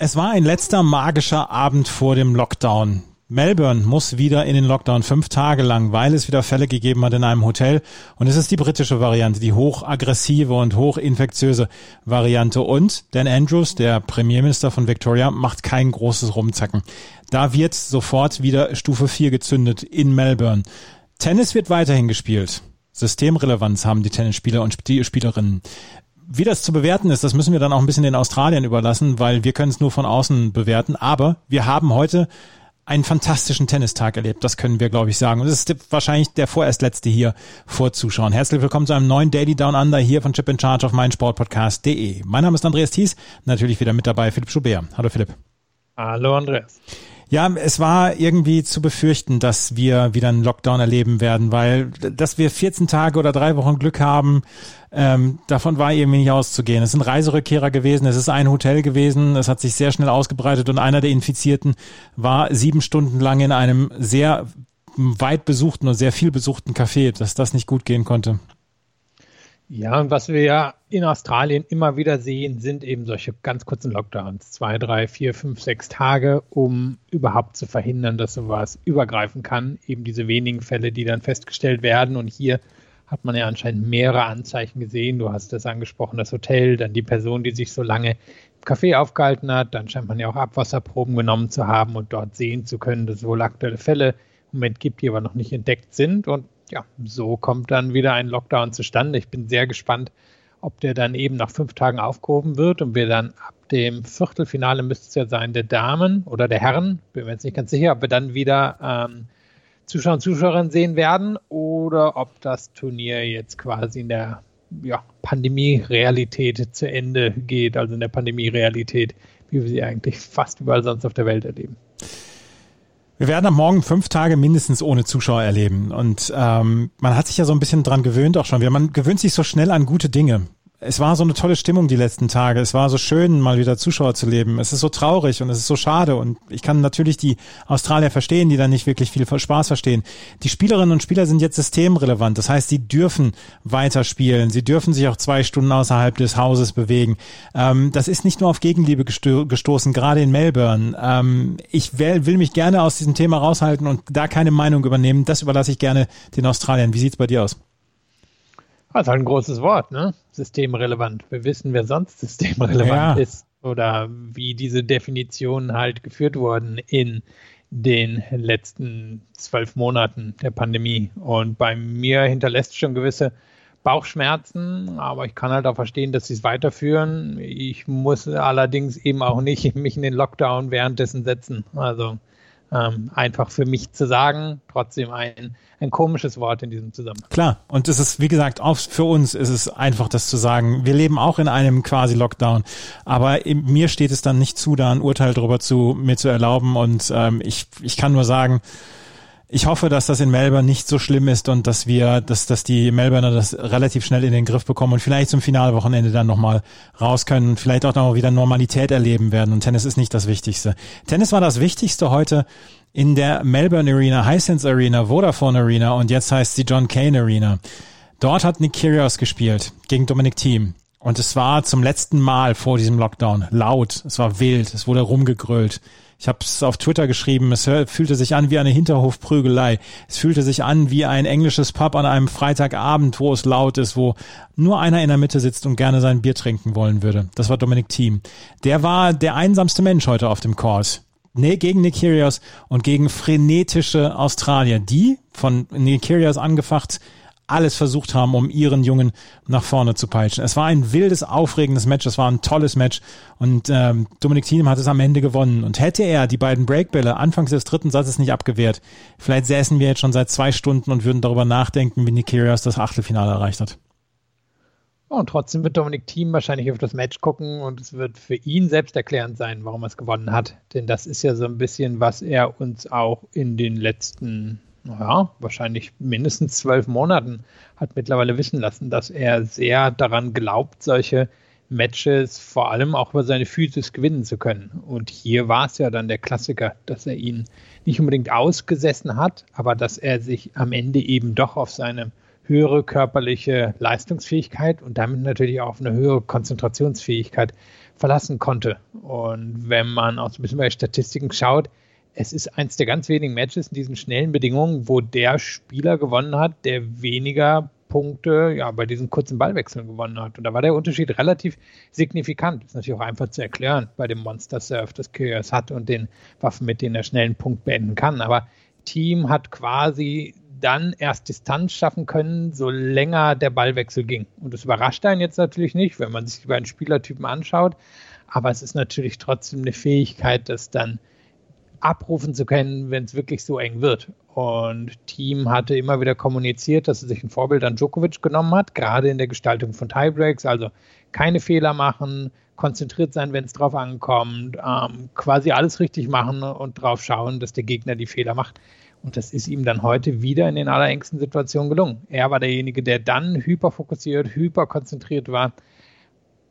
Es war ein letzter magischer Abend vor dem Lockdown. Melbourne muss wieder in den Lockdown fünf Tage lang, weil es wieder Fälle gegeben hat in einem Hotel. Und es ist die britische Variante, die hochaggressive und hochinfektiöse Variante. Und Dan Andrews, der Premierminister von Victoria, macht kein großes Rumzacken. Da wird sofort wieder Stufe 4 gezündet in Melbourne. Tennis wird weiterhin gespielt. Systemrelevanz haben die Tennisspieler und die Spielerinnen. Wie das zu bewerten ist, das müssen wir dann auch ein bisschen den Australiern überlassen, weil wir können es nur von außen bewerten. Aber wir haben heute einen fantastischen Tennistag erlebt. Das können wir, glaube ich, sagen. Und das ist wahrscheinlich der vorerst letzte hier vor Zuschauern. Herzlich willkommen zu einem neuen Daily Down Under hier von Chip in Charge auf meinsportpodcast.de. Mein Name ist Andreas Thies, natürlich wieder mit dabei Philipp Schubert. Hallo Philipp. Hallo Andreas. Ja, es war irgendwie zu befürchten, dass wir wieder einen Lockdown erleben werden, weil dass wir 14 Tage oder drei Wochen Glück haben, ähm, davon war irgendwie nicht auszugehen. Es sind Reiserückkehrer gewesen, es ist ein Hotel gewesen, es hat sich sehr schnell ausgebreitet und einer der Infizierten war sieben Stunden lang in einem sehr weit besuchten und sehr viel besuchten Café, dass das nicht gut gehen konnte. Ja, und was wir ja in Australien immer wieder sehen, sind eben solche ganz kurzen Lockdowns. Zwei, drei, vier, fünf, sechs Tage, um überhaupt zu verhindern, dass sowas übergreifen kann. Eben diese wenigen Fälle, die dann festgestellt werden. Und hier hat man ja anscheinend mehrere Anzeichen gesehen. Du hast das angesprochen, das Hotel, dann die Person, die sich so lange im Café aufgehalten hat. Dann scheint man ja auch Abwasserproben genommen zu haben und dort sehen zu können, dass es wohl aktuelle Fälle im Moment gibt, die aber noch nicht entdeckt sind. Und ja, so kommt dann wieder ein Lockdown zustande. Ich bin sehr gespannt, ob der dann eben nach fünf Tagen aufgehoben wird und wir dann ab dem Viertelfinale müsste es ja sein, der Damen oder der Herren, bin mir jetzt nicht ganz sicher, ob wir dann wieder ähm, Zuschauer und Zuschauerinnen sehen werden oder ob das Turnier jetzt quasi in der ja, Pandemie-Realität zu Ende geht, also in der Pandemie-Realität, wie wir sie eigentlich fast überall sonst auf der Welt erleben. Wir werden am Morgen fünf Tage mindestens ohne Zuschauer erleben. Und ähm, man hat sich ja so ein bisschen dran gewöhnt auch schon. Man gewöhnt sich so schnell an gute Dinge es war so eine tolle Stimmung die letzten Tage. Es war so schön, mal wieder Zuschauer zu leben. Es ist so traurig und es ist so schade. Und ich kann natürlich die Australier verstehen, die da nicht wirklich viel Spaß verstehen. Die Spielerinnen und Spieler sind jetzt systemrelevant. Das heißt, sie dürfen weiter spielen. Sie dürfen sich auch zwei Stunden außerhalb des Hauses bewegen. Ähm, das ist nicht nur auf Gegenliebe gesto gestoßen, gerade in Melbourne. Ähm, ich will, will mich gerne aus diesem Thema raushalten und da keine Meinung übernehmen. Das überlasse ich gerne den Australiern. Wie sieht's bei dir aus? Das ist halt ein großes Wort, ne? Systemrelevant. Wir wissen, wer sonst systemrelevant ja. ist oder wie diese Definitionen halt geführt wurden in den letzten zwölf Monaten der Pandemie. Und bei mir hinterlässt schon gewisse Bauchschmerzen, aber ich kann halt auch verstehen, dass sie es weiterführen. Ich muss allerdings eben auch nicht mich in den Lockdown währenddessen setzen. Also ähm, einfach für mich zu sagen, trotzdem ein, ein komisches Wort in diesem Zusammenhang. Klar, und es ist, wie gesagt, auch für uns ist es einfach, das zu sagen. Wir leben auch in einem quasi Lockdown, aber mir steht es dann nicht zu, da ein Urteil darüber zu, mir zu erlauben und ähm, ich, ich kann nur sagen, ich hoffe, dass das in Melbourne nicht so schlimm ist und dass wir, dass, dass die Melbourner das relativ schnell in den Griff bekommen und vielleicht zum Finalwochenende dann nochmal raus können und vielleicht auch nochmal wieder Normalität erleben werden. Und Tennis ist nicht das Wichtigste. Tennis war das Wichtigste heute in der Melbourne Arena, Hisense Arena, Vodafone Arena und jetzt heißt sie John Kane Arena. Dort hat Nick Kyrgios gespielt gegen Dominic Thiem. Und es war zum letzten Mal vor diesem Lockdown laut, es war wild, es wurde rumgegrölt. Ich habe es auf Twitter geschrieben, es fühlte sich an wie eine Hinterhofprügelei. Es fühlte sich an wie ein englisches Pub an einem Freitagabend, wo es laut ist, wo nur einer in der Mitte sitzt und gerne sein Bier trinken wollen würde. Das war Dominic Thiem. Der war der einsamste Mensch heute auf dem Court. Nee, gegen Nick Kyrgios und gegen frenetische Australier, die von Nick Kyrgios angefacht alles versucht haben, um ihren Jungen nach vorne zu peitschen. Es war ein wildes, aufregendes Match, es war ein tolles Match und ähm, Dominik Thiem hat es am Ende gewonnen. Und hätte er die beiden Breakbälle anfangs des dritten Satzes nicht abgewehrt, vielleicht säßen wir jetzt schon seit zwei Stunden und würden darüber nachdenken, wie Nick Kyrgios das Achtelfinale erreicht hat. Und trotzdem wird Dominik Thiem wahrscheinlich auf das Match gucken und es wird für ihn selbst erklärend sein, warum er es gewonnen hat. Denn das ist ja so ein bisschen, was er uns auch in den letzten, naja, wahrscheinlich mindestens zwölf Monaten hat mittlerweile wissen lassen, dass er sehr daran glaubt, solche Matches vor allem auch über seine Physis gewinnen zu können. Und hier war es ja dann der Klassiker, dass er ihn nicht unbedingt ausgesessen hat, aber dass er sich am Ende eben doch auf seine höhere körperliche Leistungsfähigkeit und damit natürlich auch auf eine höhere Konzentrationsfähigkeit verlassen konnte. Und wenn man auch so ein bisschen bei Statistiken schaut, es ist eins der ganz wenigen Matches in diesen schnellen Bedingungen, wo der Spieler gewonnen hat, der weniger Punkte ja, bei diesen kurzen Ballwechseln gewonnen hat. Und da war der Unterschied relativ signifikant. Ist natürlich auch einfach zu erklären bei dem Monster Surf, das Kyrios hat und den Waffen, mit denen er schnell einen Punkt beenden kann. Aber Team hat quasi dann erst Distanz schaffen können, so länger der Ballwechsel ging. Und das überrascht einen jetzt natürlich nicht, wenn man sich die beiden Spielertypen anschaut. Aber es ist natürlich trotzdem eine Fähigkeit, das dann abrufen zu können, wenn es wirklich so eng wird. Und Team hatte immer wieder kommuniziert, dass er sich ein Vorbild an Djokovic genommen hat, gerade in der Gestaltung von Tiebreaks, also keine Fehler machen, konzentriert sein, wenn es drauf ankommt, ähm, quasi alles richtig machen und drauf schauen, dass der Gegner die Fehler macht. Und das ist ihm dann heute wieder in den allerengsten Situationen gelungen. Er war derjenige, der dann hyperfokussiert, hyperkonzentriert war.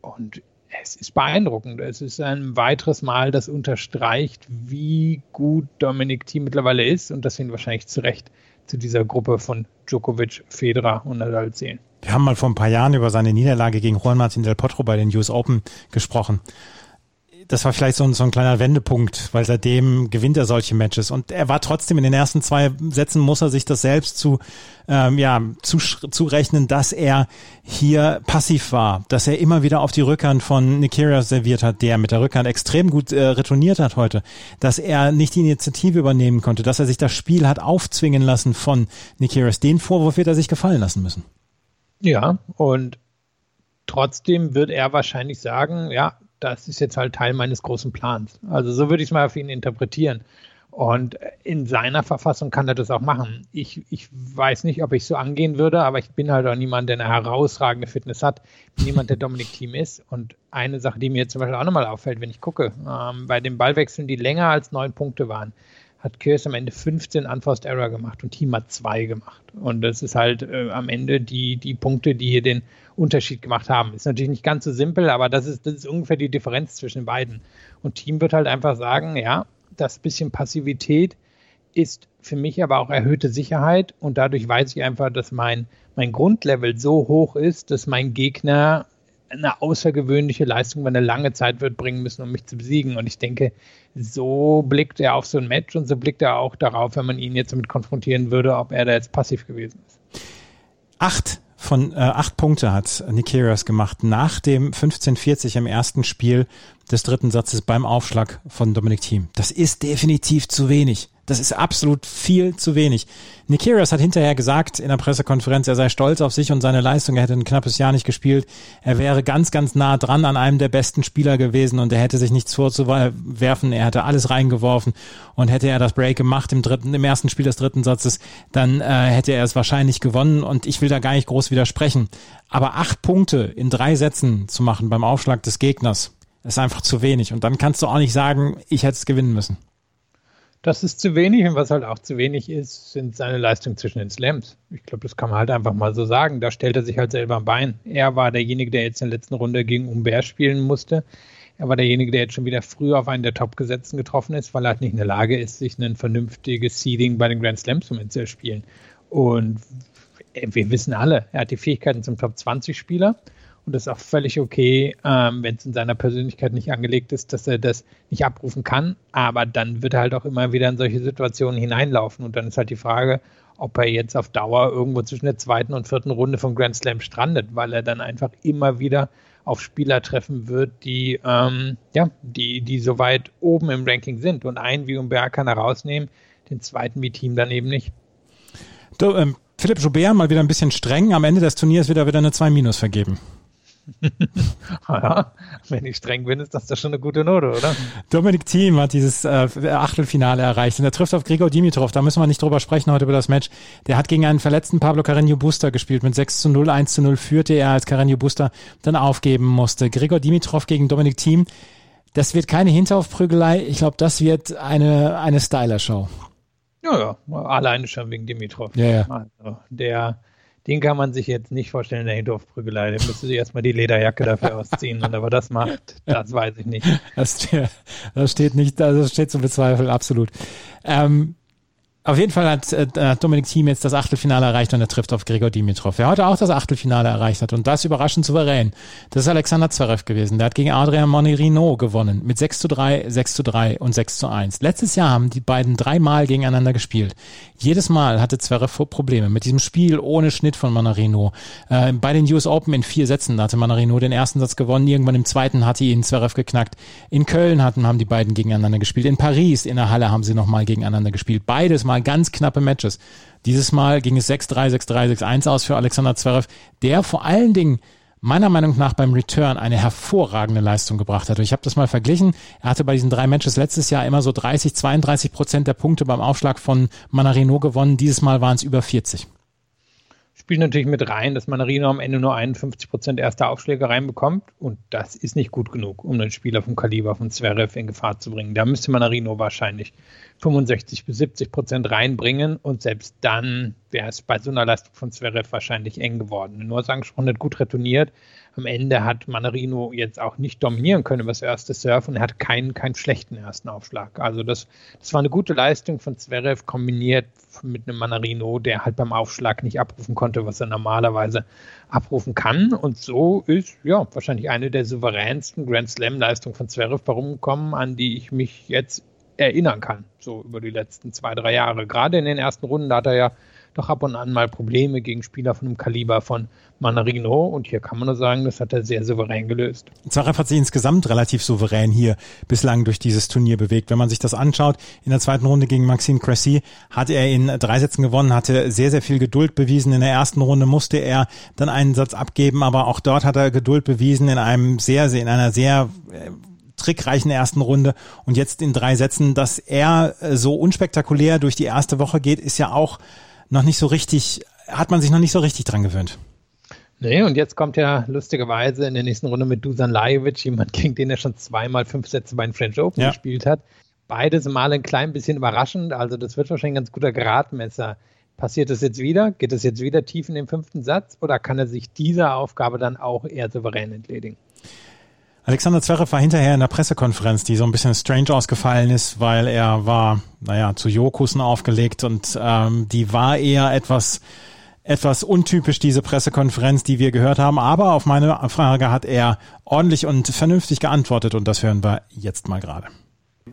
Und es ist beeindruckend. Es ist ein weiteres Mal, das unterstreicht, wie gut Dominik Thiem mittlerweile ist und dass wir ihn wahrscheinlich zu Recht zu dieser Gruppe von Djokovic, Federer und Nadal zählen. Wir haben mal vor ein paar Jahren über seine Niederlage gegen Juan Martin del Potro bei den US Open gesprochen das war vielleicht so ein, so ein kleiner Wendepunkt, weil seitdem gewinnt er solche Matches. Und er war trotzdem in den ersten zwei Sätzen, muss er sich das selbst zu, ähm, ja, zu, zurechnen, dass er hier passiv war, dass er immer wieder auf die Rückhand von Nikiria serviert hat, der mit der Rückhand extrem gut äh, retourniert hat heute, dass er nicht die Initiative übernehmen konnte, dass er sich das Spiel hat aufzwingen lassen von Nikirias. Den Vorwurf wird er sich gefallen lassen müssen. Ja, und trotzdem wird er wahrscheinlich sagen, ja, das ist jetzt halt Teil meines großen Plans. Also so würde ich es mal auf ihn interpretieren. Und in seiner Verfassung kann er das auch machen. Ich, ich weiß nicht, ob ich so angehen würde, aber ich bin halt auch niemand, der eine herausragende Fitness hat. Niemand, der Dominik Team ist. Und eine Sache, die mir zum Beispiel auch nochmal auffällt, wenn ich gucke, ähm, bei den Ballwechseln, die länger als neun Punkte waren, hat Kurs am Ende 15 Unforced Error gemacht und Team hat zwei gemacht. Und das ist halt äh, am Ende die, die Punkte, die hier den Unterschied gemacht haben. Ist natürlich nicht ganz so simpel, aber das ist, das ist ungefähr die Differenz zwischen den beiden. Und Team wird halt einfach sagen, ja, das bisschen Passivität ist für mich aber auch erhöhte Sicherheit und dadurch weiß ich einfach, dass mein, mein Grundlevel so hoch ist, dass mein Gegner eine außergewöhnliche Leistung über eine lange Zeit wird bringen müssen, um mich zu besiegen. Und ich denke, so blickt er auf so ein Match und so blickt er auch darauf, wenn man ihn jetzt damit konfrontieren würde, ob er da jetzt passiv gewesen ist. Acht von äh, acht Punkte hat Nikirios gemacht nach dem 15:40 im ersten Spiel des dritten Satzes beim Aufschlag von Dominic Thiem. Das ist definitiv zu wenig. Das ist absolut viel zu wenig. Nick Kyrgios hat hinterher gesagt in der Pressekonferenz, er sei stolz auf sich und seine Leistung. Er hätte ein knappes Jahr nicht gespielt. Er wäre ganz, ganz nah dran an einem der besten Spieler gewesen und er hätte sich nichts vorzuwerfen. Er hätte alles reingeworfen und hätte er das Break gemacht im dritten, im ersten Spiel des dritten Satzes, dann äh, hätte er es wahrscheinlich gewonnen und ich will da gar nicht groß widersprechen. Aber acht Punkte in drei Sätzen zu machen beim Aufschlag des Gegners ist einfach zu wenig und dann kannst du auch nicht sagen, ich hätte es gewinnen müssen. Das ist zu wenig und was halt auch zu wenig ist, sind seine Leistungen zwischen den Slams. Ich glaube, das kann man halt einfach mal so sagen. Da stellt er sich halt selber am Bein. Er war derjenige, der jetzt in der letzten Runde gegen Umbert spielen musste. Er war derjenige, der jetzt schon wieder früh auf einen der Top-Gesetzten getroffen ist, weil er halt nicht in der Lage ist, sich ein vernünftiges Seeding bei den Grand Slams zu erspielen. Und wir wissen alle, er hat die Fähigkeiten zum Top-20-Spieler. Und das ist auch völlig okay, ähm, wenn es in seiner Persönlichkeit nicht angelegt ist, dass er das nicht abrufen kann. Aber dann wird er halt auch immer wieder in solche Situationen hineinlaufen. Und dann ist halt die Frage, ob er jetzt auf Dauer irgendwo zwischen der zweiten und vierten Runde von Grand Slam strandet, weil er dann einfach immer wieder auf Spieler treffen wird, die, ähm, ja, die, die so weit oben im Ranking sind. Und einen wie Umberg kann er rausnehmen, den zweiten wie Team dann eben nicht. Du, ähm, Philipp Joubert mal wieder ein bisschen streng. Am Ende des Turniers wird er wieder eine 2 Minus vergeben. ja, wenn ich streng bin, ist das doch schon eine gute Note, oder? Dominik Thiem hat dieses äh, Achtelfinale erreicht und er trifft auf Grigor Dimitrov. Da müssen wir nicht drüber sprechen heute über das Match. Der hat gegen einen verletzten Pablo Carreño Buster gespielt. Mit 6 zu 0, 1 zu 0 führte er, als Carreño Buster dann aufgeben musste. Grigor Dimitrov gegen Dominik Thiem. Das wird keine Hinteraufprügelei. Ich glaube, das wird eine, eine Styler-Show. Ja, ja, alleine schon wegen Dimitrov. Ja, ja. Also, der den kann man sich jetzt nicht vorstellen in der Hindorfprügelei. Der müsste sich erstmal die Lederjacke dafür ausziehen. Und aber das macht, das weiß ich nicht. Das, das steht nicht, das steht zu bezweifeln, absolut. Ähm, auf jeden Fall hat äh, Dominik Thiem jetzt das Achtelfinale erreicht und er trifft auf Gregor Dimitrov, der heute auch das Achtelfinale erreicht hat und das überraschend souverän. Das ist Alexander Zverev gewesen. Der hat gegen Adrian Monirino gewonnen mit 6 zu 3, 6 zu 3 und 6 zu 1. Letztes Jahr haben die beiden dreimal gegeneinander gespielt. Jedes Mal hatte Zverev Probleme mit diesem Spiel ohne Schnitt von Monarino. Äh, bei den US Open in vier Sätzen hatte Monarino den ersten Satz gewonnen, irgendwann im zweiten hatte ihn Zverev geknackt. In Köln hatten, haben die beiden gegeneinander gespielt. In Paris in der Halle haben sie nochmal gegeneinander gespielt. Beides mal ganz knappe Matches. Dieses Mal ging es 6-3, 6-3, 6-1 aus für Alexander Zverev, der vor allen Dingen meiner Meinung nach beim Return eine hervorragende Leistung gebracht hat. Und ich habe das mal verglichen. Er hatte bei diesen drei Matches letztes Jahr immer so 30, 32 Prozent der Punkte beim Aufschlag von Manarino gewonnen. Dieses Mal waren es über 40 spielt natürlich mit rein, dass Manarino am Ende nur 51 Prozent erster Aufschläge reinbekommt. Und das ist nicht gut genug, um einen Spieler vom Kaliber von Zverev in Gefahr zu bringen. Da müsste Manarino wahrscheinlich 65 bis 70 Prozent reinbringen. Und selbst dann wäre es bei so einer Leistung von Zverev wahrscheinlich eng geworden. Nur angesprochen hat gut retourniert. Am Ende hat Manarino jetzt auch nicht dominieren können über das erste Surf und er hat keinen, keinen schlechten ersten Aufschlag. Also das, das war eine gute Leistung von Zverev kombiniert mit einem Manarino, der halt beim Aufschlag nicht abrufen konnte, was er normalerweise abrufen kann. Und so ist ja wahrscheinlich eine der souveränsten Grand Slam-Leistungen von Zverev herumgekommen, an die ich mich jetzt erinnern kann, so über die letzten zwei, drei Jahre. Gerade in den ersten Runden, da hat er ja doch ab und an mal Probleme gegen Spieler von dem Kaliber von Manarino. Und hier kann man nur sagen, das hat er sehr souverän gelöst. Zverev hat sich insgesamt relativ souverän hier bislang durch dieses Turnier bewegt. Wenn man sich das anschaut, in der zweiten Runde gegen Maxime Cressy hat er in drei Sätzen gewonnen, hatte sehr, sehr viel Geduld bewiesen. In der ersten Runde musste er dann einen Satz abgeben, aber auch dort hat er Geduld bewiesen in einem sehr, sehr in einer sehr äh, trickreichen ersten Runde und jetzt in drei Sätzen, dass er äh, so unspektakulär durch die erste Woche geht, ist ja auch noch nicht so richtig, hat man sich noch nicht so richtig dran gewöhnt. Nee, und jetzt kommt ja lustigerweise in der nächsten Runde mit Dusan Lajovic, jemand, gegen den er schon zweimal fünf Sätze bei den French Open ja. gespielt hat. Beides mal ein klein bisschen überraschend, also das wird wahrscheinlich ein ganz guter Gradmesser. Passiert das jetzt wieder? Geht es jetzt wieder tief in den fünften Satz oder kann er sich dieser Aufgabe dann auch eher souverän entledigen? Alexander Zverev war hinterher in der Pressekonferenz, die so ein bisschen strange ausgefallen ist, weil er war, naja, zu Jokussen aufgelegt und ähm, die war eher etwas etwas untypisch, diese Pressekonferenz, die wir gehört haben. Aber auf meine Frage hat er ordentlich und vernünftig geantwortet und das hören wir jetzt mal gerade.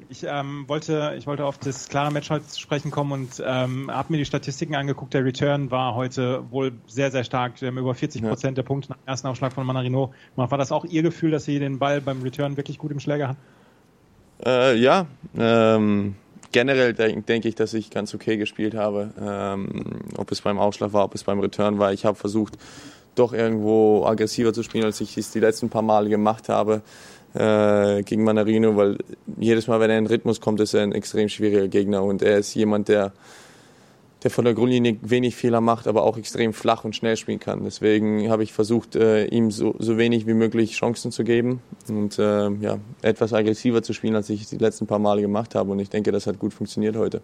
Ich ähm, wollte, ich wollte auf das klare Match heute zu sprechen kommen und ähm, habe mir die Statistiken angeguckt. Der Return war heute wohl sehr, sehr stark. Wir haben über 40 Prozent ja. der Punkte nach dem ersten Aufschlag von Manarino. War das auch Ihr Gefühl, dass Sie den Ball beim Return wirklich gut im Schläger hatten? Äh, ja, ähm, generell denke denk ich, dass ich ganz okay gespielt habe. Ähm, ob es beim Aufschlag war, ob es beim Return war. Ich habe versucht, doch irgendwo aggressiver zu spielen, als ich es die letzten paar Male gemacht habe äh, gegen Manarino, weil jedes Mal, wenn er in Rhythmus kommt, ist er ein extrem schwieriger Gegner und er ist jemand, der, der von der Grundlinie wenig Fehler macht, aber auch extrem flach und schnell spielen kann. Deswegen habe ich versucht, äh, ihm so, so wenig wie möglich Chancen zu geben und äh, ja, etwas aggressiver zu spielen, als ich die letzten paar Male gemacht habe und ich denke, das hat gut funktioniert heute.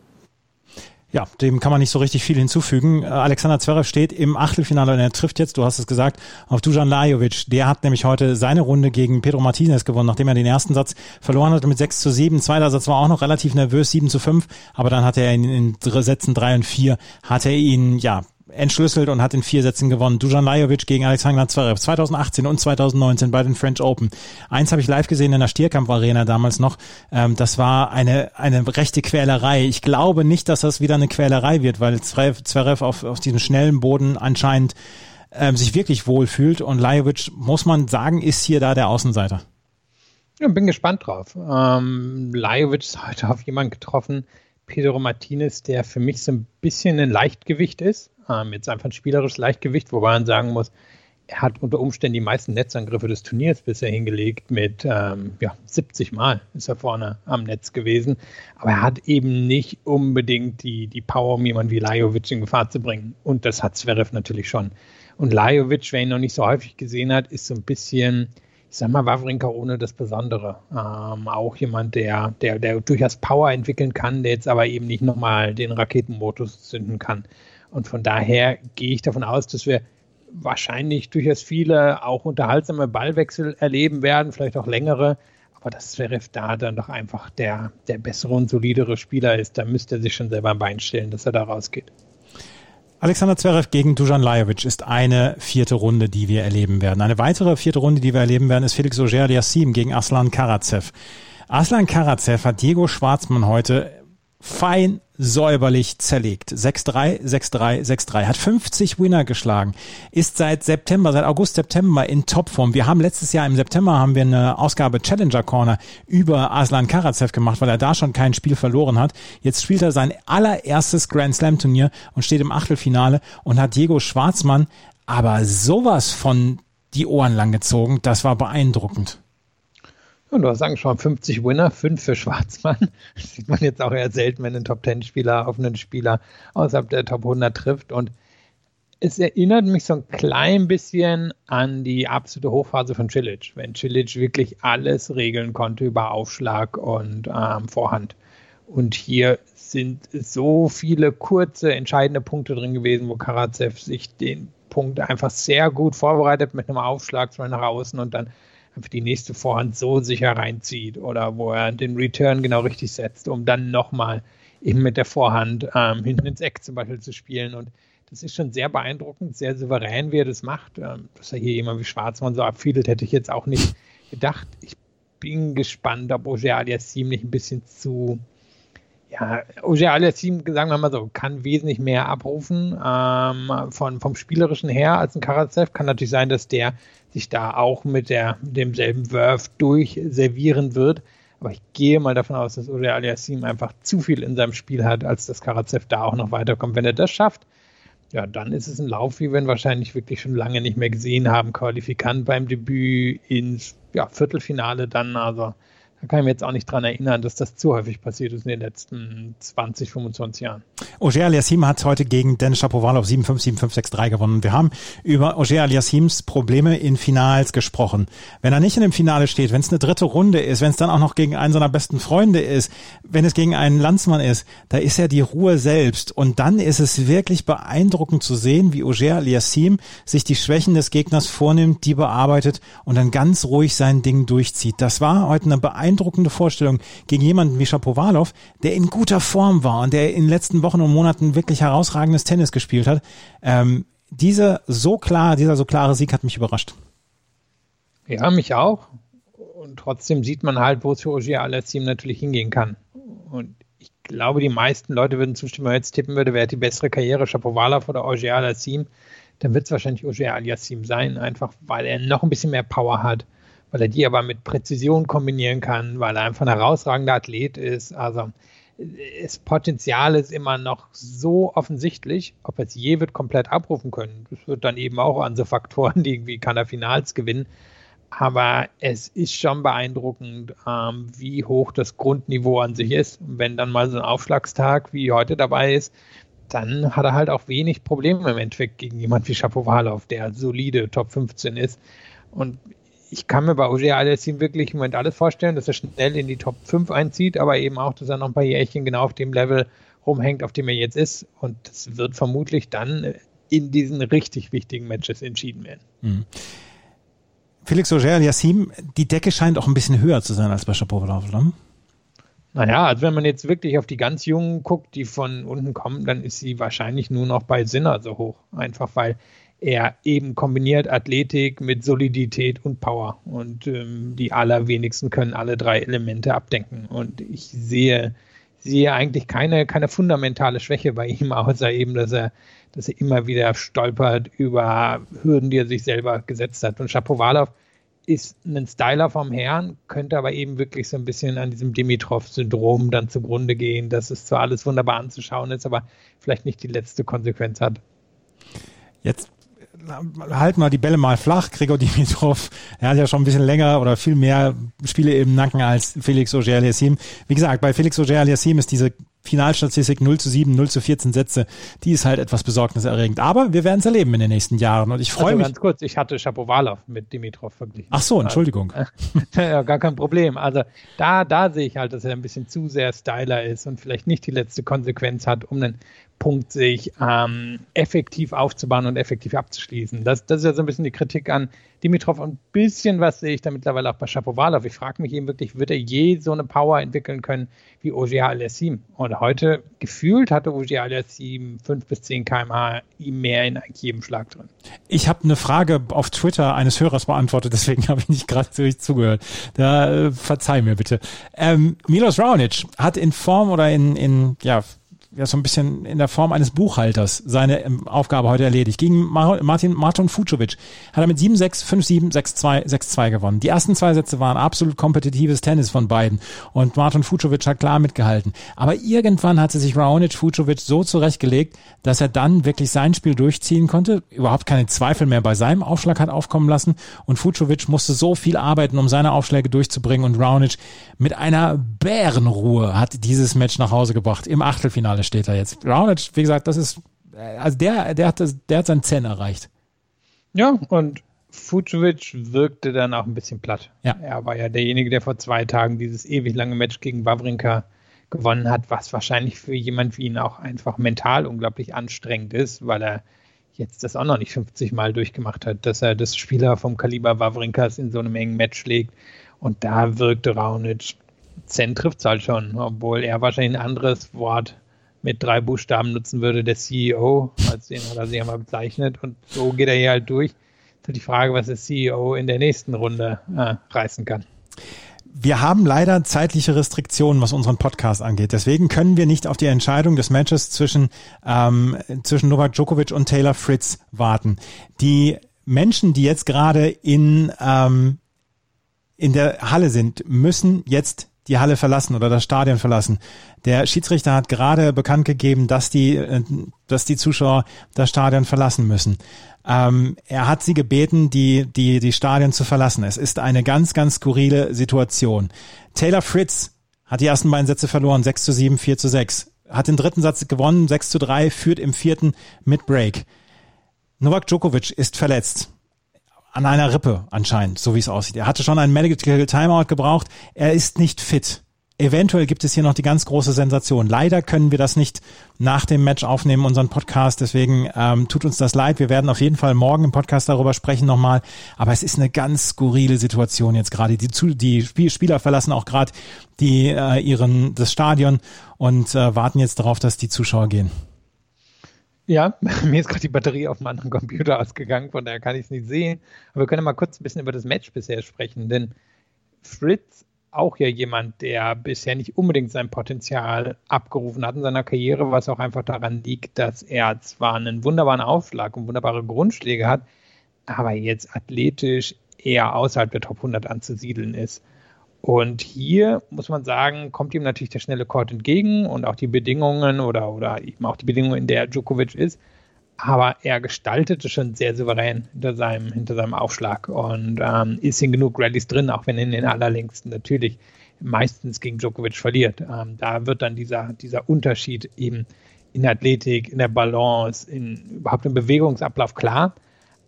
Ja, dem kann man nicht so richtig viel hinzufügen. Äh, Alexander Zverev steht im Achtelfinale und er trifft jetzt, du hast es gesagt, auf Dujan Lajovic. Der hat nämlich heute seine Runde gegen Pedro Martinez gewonnen, nachdem er den ersten Satz verloren hatte mit 6 zu 7. Zweiter Satz war auch noch relativ nervös, 7 zu 5, aber dann hat er in, in Sätzen 3 und 4, hat er ihn, ja, entschlüsselt und hat in vier Sätzen gewonnen. Dujan Lajovic gegen Alexander Zverev 2018 und 2019 bei den French Open. Eins habe ich live gesehen in der Stierkampf Arena damals noch. Ähm, das war eine, eine rechte Quälerei. Ich glaube nicht, dass das wieder eine Quälerei wird, weil Zverev auf, auf diesem schnellen Boden anscheinend ähm, sich wirklich wohlfühlt und Lajovic, muss man sagen, ist hier da der Außenseiter. Ja, bin gespannt drauf. Ähm, Lajovic ist heute auf jemanden getroffen, Pedro Martinez, der für mich so ein bisschen ein Leichtgewicht ist. Ähm, jetzt einfach ein spielerisches Leichtgewicht, wobei man sagen muss, er hat unter Umständen die meisten Netzangriffe des Turniers bisher hingelegt. Mit ähm, ja, 70 Mal ist er vorne am Netz gewesen. Aber er hat eben nicht unbedingt die, die Power, um jemanden wie Lajovic in Gefahr zu bringen. Und das hat Zverev natürlich schon. Und Lajovic, wer ihn noch nicht so häufig gesehen hat, ist so ein bisschen, ich sag mal, Wawrinka ohne das Besondere. Ähm, auch jemand, der, der, der durchaus Power entwickeln kann, der jetzt aber eben nicht nochmal den Raketenmodus zünden kann. Und von daher gehe ich davon aus, dass wir wahrscheinlich durchaus viele auch unterhaltsame Ballwechsel erleben werden, vielleicht auch längere. Aber dass Zverev da dann doch einfach der, der bessere und solidere Spieler ist, da müsste er sich schon selber ein Bein stellen, dass er da rausgeht. Alexander Zverev gegen Dujan Lajovic ist eine vierte Runde, die wir erleben werden. Eine weitere vierte Runde, die wir erleben werden, ist Felix Auger-Aliassime gegen Aslan Karatsev. Aslan Karatsev hat Diego Schwarzmann heute fein säuberlich zerlegt. 6-3, 6-3, 6-3. Hat 50 Winner geschlagen. Ist seit September, seit August, September in Topform. Wir haben letztes Jahr im September haben wir eine Ausgabe Challenger Corner über Aslan Karatsev gemacht, weil er da schon kein Spiel verloren hat. Jetzt spielt er sein allererstes Grand Slam Turnier und steht im Achtelfinale und hat Diego Schwarzmann aber sowas von die Ohren lang gezogen. Das war beeindruckend. Und du hast schon 50 Winner, 5 für Schwarzmann. Das sieht man jetzt auch eher selten, wenn ein Top-10-Spieler auf einen Spieler außerhalb der Top 100 trifft. Und es erinnert mich so ein klein bisschen an die absolute Hochphase von Cilic, wenn Cilic wirklich alles regeln konnte über Aufschlag und ähm, Vorhand. Und hier sind so viele kurze, entscheidende Punkte drin gewesen, wo Karatsev sich den Punkt einfach sehr gut vorbereitet mit einem Aufschlag nach außen und dann die nächste Vorhand so sicher reinzieht oder wo er den Return genau richtig setzt, um dann nochmal eben mit der Vorhand ähm, hinten ins Eck zum Beispiel zu spielen. Und das ist schon sehr beeindruckend, sehr souverän, wie er das macht. Ähm, dass er hier jemand wie Schwarzmann so abfiedelt, hätte ich jetzt auch nicht gedacht. Ich bin gespannt, ob Oger Aliassim nicht ein bisschen zu ja, Oger Aliassim, sagen wir mal so, kann wesentlich mehr abrufen ähm, von, vom Spielerischen her als ein Karatsev. Kann natürlich sein, dass der sich da auch mit der, demselben Wurf durchservieren wird. Aber ich gehe mal davon aus, dass Oger Aliassim einfach zu viel in seinem Spiel hat, als dass Karatsev da auch noch weiterkommt. Wenn er das schafft, ja, dann ist es ein Lauf, wie wir ihn wahrscheinlich wirklich schon lange nicht mehr gesehen haben. Qualifikant beim Debüt ins ja, Viertelfinale dann. Also da kann ich mir jetzt auch nicht dran erinnern, dass das zu häufig passiert ist in den letzten 20, 25 Jahren. Oger Aliassim hat heute gegen Dennis Shapovalov 7-5, 7-5, 6-3 gewonnen. Wir haben über Oger Aliassims Probleme in Finals gesprochen. Wenn er nicht in dem Finale steht, wenn es eine dritte Runde ist, wenn es dann auch noch gegen einen seiner besten Freunde ist, wenn es gegen einen Landsmann ist, da ist er die Ruhe selbst. Und dann ist es wirklich beeindruckend zu sehen, wie Oger Aliassim sich die Schwächen des Gegners vornimmt, die bearbeitet und dann ganz ruhig sein Ding durchzieht. Das war heute eine beeindruckende beeindruckende Vorstellung gegen jemanden wie Shapovalov, der in guter Form war und der in den letzten Wochen und Monaten wirklich herausragendes Tennis gespielt hat. Ähm, diese so klar, dieser so klare Sieg hat mich überrascht. Ja, mich auch. Und trotzdem sieht man halt, wo es für Ogier Alessim natürlich hingehen kann. Und ich glaube, die meisten Leute würden zustimmen, wenn man jetzt tippen würde, wer hat die bessere Karriere, Shapovalov oder Ogier Alessim, dann wird es wahrscheinlich Ogier Aliassim sein, einfach weil er noch ein bisschen mehr Power hat weil er die aber mit Präzision kombinieren kann, weil er einfach ein herausragender Athlet ist. Also das Potenzial ist immer noch so offensichtlich, ob er es je wird komplett abrufen können. Das wird dann eben auch an so Faktoren, die irgendwie kann er Finals gewinnen. Aber es ist schon beeindruckend, ähm, wie hoch das Grundniveau an sich ist. Und wenn dann mal so ein Aufschlagstag wie heute dabei ist, dann hat er halt auch wenig Probleme im Endeffekt gegen jemand wie Shapovalov, der solide Top 15 ist. Und ich kann mir bei Ogier Alessim wirklich im Moment alles vorstellen, dass er schnell in die Top 5 einzieht, aber eben auch, dass er noch ein paar Jährchen genau auf dem Level rumhängt, auf dem er jetzt ist. Und das wird vermutlich dann in diesen richtig wichtigen Matches entschieden werden. Mhm. Felix Auger Aliassim, die Decke scheint auch ein bisschen höher zu sein als bei Shapovalov, ne? Naja, also wenn man jetzt wirklich auf die ganz Jungen guckt, die von unten kommen, dann ist sie wahrscheinlich nur noch bei Sinner so hoch. Einfach weil er eben kombiniert Athletik mit Solidität und Power. Und ähm, die allerwenigsten können alle drei Elemente abdenken. Und ich sehe, sehe eigentlich keine, keine fundamentale Schwäche bei ihm, außer eben, dass er, dass er immer wieder stolpert über Hürden, die er sich selber gesetzt hat. Und Shapovalov ist ein Styler vom Herrn, könnte aber eben wirklich so ein bisschen an diesem Dimitrov-Syndrom dann zugrunde gehen, dass es zwar alles wunderbar anzuschauen ist, aber vielleicht nicht die letzte Konsequenz hat. Jetzt halten wir die Bälle mal flach. Gregor Dimitrov, er hat ja schon ein bisschen länger oder viel mehr Spiele im Nacken als Felix Auger-Aliassime. Wie gesagt, bei Felix Auger-Aliassime ist diese Finalstatistik 0 zu 7, 0 zu 14 Sätze, die ist halt etwas besorgniserregend. Aber wir werden es erleben in den nächsten Jahren und ich freue also mich. ganz kurz, ich hatte Shapovalov mit Dimitrov verglichen. Ach so, Entschuldigung. ja, gar kein Problem. Also da, da sehe ich halt, dass er ein bisschen zu sehr Styler ist und vielleicht nicht die letzte Konsequenz hat, um einen Punkt sich ähm, effektiv aufzubauen und effektiv abzuschließen. Das, das ist ja so ein bisschen die Kritik an Dimitrov. Ein bisschen was sehe ich da mittlerweile auch bei Shapovalov. Ich frage mich eben wirklich, wird er je so eine Power entwickeln können wie Ogier Aliassim? Und heute gefühlt hatte Ogier Aliassim 5 bis 10 kmh mehr in jedem Schlag drin. Ich habe eine Frage auf Twitter eines Hörers beantwortet, deswegen habe ich nicht gerade richtig zugehört. Da äh, verzeih mir bitte. Ähm, Milos Raonic hat in Form oder in, in ja, ja so ein bisschen in der Form eines Buchhalters seine ähm, Aufgabe heute erledigt. Gegen Martin Martin Fucovic hat er mit 7-6, 5-7, 6-2, 6-2 gewonnen. Die ersten zwei Sätze waren absolut kompetitives Tennis von beiden und Martin Fucovic hat klar mitgehalten. Aber irgendwann hatte sich Raonic Fucovic so zurechtgelegt, dass er dann wirklich sein Spiel durchziehen konnte, überhaupt keine Zweifel mehr bei seinem Aufschlag hat aufkommen lassen und Fucovic musste so viel arbeiten, um seine Aufschläge durchzubringen und Raonic mit einer Bärenruhe hat dieses Match nach Hause gebracht im Achtelfinale Finale steht er jetzt. Raonic, wie gesagt, das ist, also der, der hat, das, der hat seinen Zen erreicht. Ja, und Fucovic wirkte dann auch ein bisschen platt. Ja. Er war ja derjenige, der vor zwei Tagen dieses ewig lange Match gegen Wawrinka gewonnen hat, was wahrscheinlich für jemand wie ihn auch einfach mental unglaublich anstrengend ist, weil er jetzt das auch noch nicht 50 Mal durchgemacht hat, dass er das Spieler vom Kaliber Wawrinkas in so einem engen Match schlägt. Und da wirkte Raonic, Zen trifft es halt schon, obwohl er wahrscheinlich ein anderes Wort mit drei Buchstaben nutzen würde, der CEO, als den hat er sich einmal bezeichnet. Und so geht er hier halt durch. Ist halt die Frage, was der CEO in der nächsten Runde äh, reißen kann. Wir haben leider zeitliche Restriktionen, was unseren Podcast angeht. Deswegen können wir nicht auf die Entscheidung des Matches zwischen, ähm, zwischen Novak Djokovic und Taylor Fritz warten. Die Menschen, die jetzt gerade in, ähm, in der Halle sind, müssen jetzt die Halle verlassen oder das Stadion verlassen. Der Schiedsrichter hat gerade bekannt gegeben, dass die, äh, dass die Zuschauer das Stadion verlassen müssen. Ähm, er hat sie gebeten, die, die, die Stadien zu verlassen. Es ist eine ganz, ganz skurrile Situation. Taylor Fritz hat die ersten beiden Sätze verloren, 6 zu 7, 4 zu 6. Hat den dritten Satz gewonnen, 6 zu 3, führt im vierten mit Break. Novak Djokovic ist verletzt an einer Rippe anscheinend, so wie es aussieht. Er hatte schon einen Medical Timeout gebraucht. Er ist nicht fit. Eventuell gibt es hier noch die ganz große Sensation. Leider können wir das nicht nach dem Match aufnehmen, unseren Podcast. Deswegen ähm, tut uns das leid. Wir werden auf jeden Fall morgen im Podcast darüber sprechen nochmal. Aber es ist eine ganz skurrile Situation jetzt gerade. Die, die Spieler verlassen auch gerade die äh, ihren das Stadion und äh, warten jetzt darauf, dass die Zuschauer gehen. Ja, mir ist gerade die Batterie auf dem anderen Computer ausgegangen, von daher kann ich es nicht sehen. Aber wir können mal kurz ein bisschen über das Match bisher sprechen, denn Fritz, auch ja jemand, der bisher nicht unbedingt sein Potenzial abgerufen hat in seiner Karriere, was auch einfach daran liegt, dass er zwar einen wunderbaren Aufschlag und wunderbare Grundschläge hat, aber jetzt athletisch eher außerhalb der Top 100 anzusiedeln ist. Und hier muss man sagen, kommt ihm natürlich der schnelle Court entgegen und auch die Bedingungen oder, oder eben auch die Bedingungen, in der Djokovic ist. Aber er gestaltete schon sehr souverän hinter seinem, hinter seinem Aufschlag und ähm, ist in genug Rallyes drin, auch wenn er in den allerlängsten natürlich meistens gegen Djokovic verliert. Ähm, da wird dann dieser, dieser Unterschied eben in Athletik, in der Balance, in überhaupt im Bewegungsablauf klar.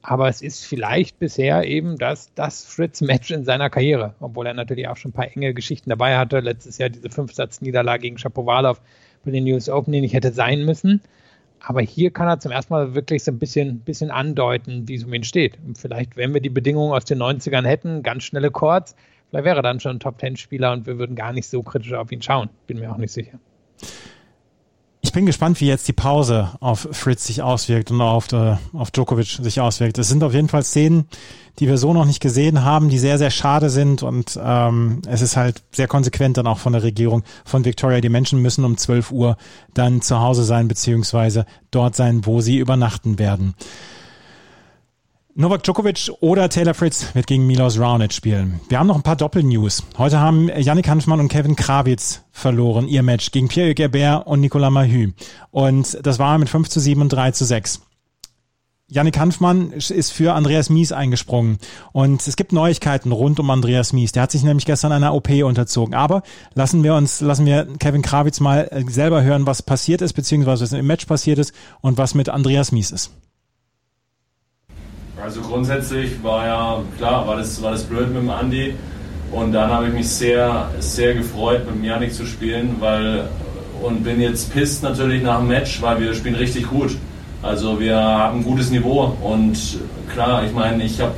Aber es ist vielleicht bisher eben das, das Fritz-Match in seiner Karriere, obwohl er natürlich auch schon ein paar enge Geschichten dabei hatte. Letztes Jahr diese Fünfsatz-Niederlage gegen Shapovalov bei den US Open, die nicht hätte sein müssen. Aber hier kann er zum ersten Mal wirklich so ein bisschen, bisschen andeuten, wie es um ihn steht. Und vielleicht, wenn wir die Bedingungen aus den 90ern hätten, ganz schnelle Chords, vielleicht wäre er dann schon ein Top-10-Spieler und wir würden gar nicht so kritisch auf ihn schauen. Bin mir auch nicht sicher. Ich bin gespannt, wie jetzt die Pause auf Fritz sich auswirkt und auf, der, auf Djokovic sich auswirkt. Es sind auf jeden Fall Szenen, die wir so noch nicht gesehen haben, die sehr, sehr schade sind und ähm, es ist halt sehr konsequent dann auch von der Regierung von Victoria. Die Menschen müssen um 12 Uhr dann zu Hause sein beziehungsweise dort sein, wo sie übernachten werden. Novak Djokovic oder Taylor Fritz wird gegen Milos Raonic spielen. Wir haben noch ein paar Doppelnews. Heute haben Yannick Hanfmann und Kevin Krawitz verloren ihr Match gegen Pierre Gerbert und Nicolas Mahü. Und das war mit 5 zu 7 und 3 zu 6. Yannick Hanfmann ist für Andreas Mies eingesprungen. Und es gibt Neuigkeiten rund um Andreas Mies. Der hat sich nämlich gestern einer OP unterzogen. Aber lassen wir uns, lassen wir Kevin Krawitz mal selber hören, was passiert ist, beziehungsweise was im Match passiert ist und was mit Andreas Mies ist. Also grundsätzlich war ja, klar, war das, war das blöd mit dem Andi. Und dann habe ich mich sehr, sehr gefreut, mit dem Janik zu spielen, weil und bin jetzt pisst natürlich nach dem Match, weil wir spielen richtig gut. Also wir haben ein gutes Niveau und klar, ich meine, ich habe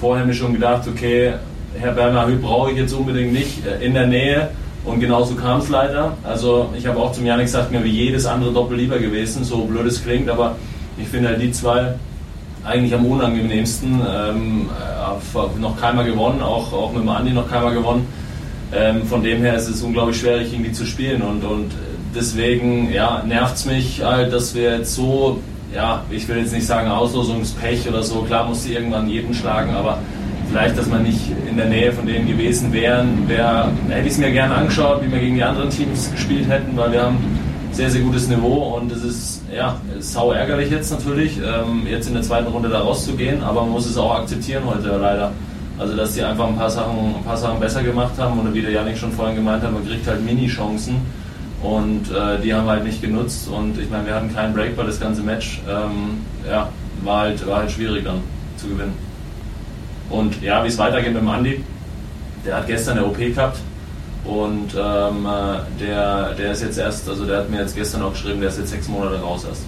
vorher mir schon gedacht, okay, Herr Hüb brauche ich jetzt unbedingt nicht äh, in der Nähe und genauso kam es leider. Also ich habe auch zum Janik gesagt, mir wie jedes andere Doppel lieber gewesen, so blöd es klingt, aber ich finde halt die zwei eigentlich am unangenehmsten. Ähm, äh, noch keiner gewonnen, auch, auch mit dem Andi noch keiner gewonnen. Ähm, von dem her ist es unglaublich schwierig, irgendwie zu spielen und, und deswegen ja, nervt es mich halt, dass wir jetzt so, ja, ich will jetzt nicht sagen Auslosungspech oder so, klar muss sie irgendwann jeden schlagen, aber vielleicht, dass man nicht in der Nähe von denen gewesen wären, wär, hätte ich es mir gerne angeschaut, wie wir gegen die anderen Teams gespielt hätten, weil wir haben sehr, sehr gutes Niveau und es ist ja, sau ärgerlich jetzt natürlich, ähm, jetzt in der zweiten Runde da rauszugehen, aber man muss es auch akzeptieren heute leider. Also dass die einfach ein paar Sachen, ein paar Sachen besser gemacht haben und wie der Janik schon vorhin gemeint hat, man kriegt halt Mini-Chancen und äh, die haben wir halt nicht genutzt und ich meine, wir hatten keinen Break bei das ganze Match. Ähm, ja, war halt, war halt schwierig dann zu gewinnen. Und ja, wie es weitergeht mit dem Andi, der hat gestern eine OP gehabt und ähm, äh, der, der ist jetzt erst, also der hat mir jetzt gestern auch geschrieben, der ist jetzt sechs Monate raus erst.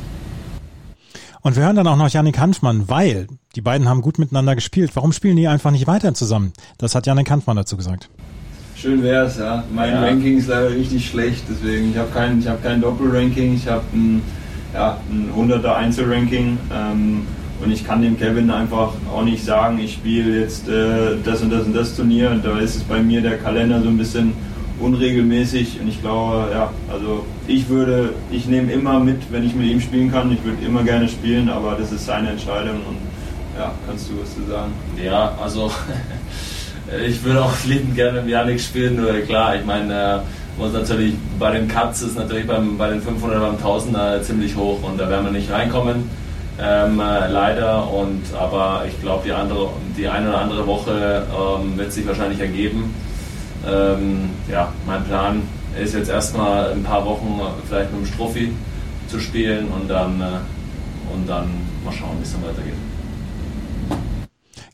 Und wir hören dann auch noch Janik Hanfmann, weil die beiden haben gut miteinander gespielt. Warum spielen die einfach nicht weiter zusammen? Das hat Janik Hanfmann dazu gesagt. Schön wär's, ja. Mein ja. Ranking ist leider richtig schlecht, deswegen ich habe kein, ich hab kein Doppelranking, ich habe ein, ja, ein 100er Einzelranking ähm, und ich kann dem Kevin einfach auch nicht sagen, ich spiele jetzt äh, das und das und das Turnier. Da ist es bei mir der Kalender so ein bisschen unregelmäßig und ich glaube, ja, also ich würde, ich nehme immer mit, wenn ich mit ihm spielen kann. Ich würde immer gerne spielen, aber das ist seine Entscheidung und ja, kannst du was zu sagen? Ja, also ich würde auch liebend gerne mit Janik spielen, nur klar, ich meine, äh, muss natürlich bei den Cuts ist natürlich beim, bei den 500 beim 1000er ziemlich hoch und da werden wir nicht reinkommen. Ähm, äh, leider und aber ich glaube die die eine oder andere Woche ähm, wird sich wahrscheinlich ergeben ähm, ja, mein Plan ist jetzt erstmal ein paar Wochen vielleicht mit dem Strophi zu spielen und dann, äh, und dann mal schauen, wie es dann weitergeht.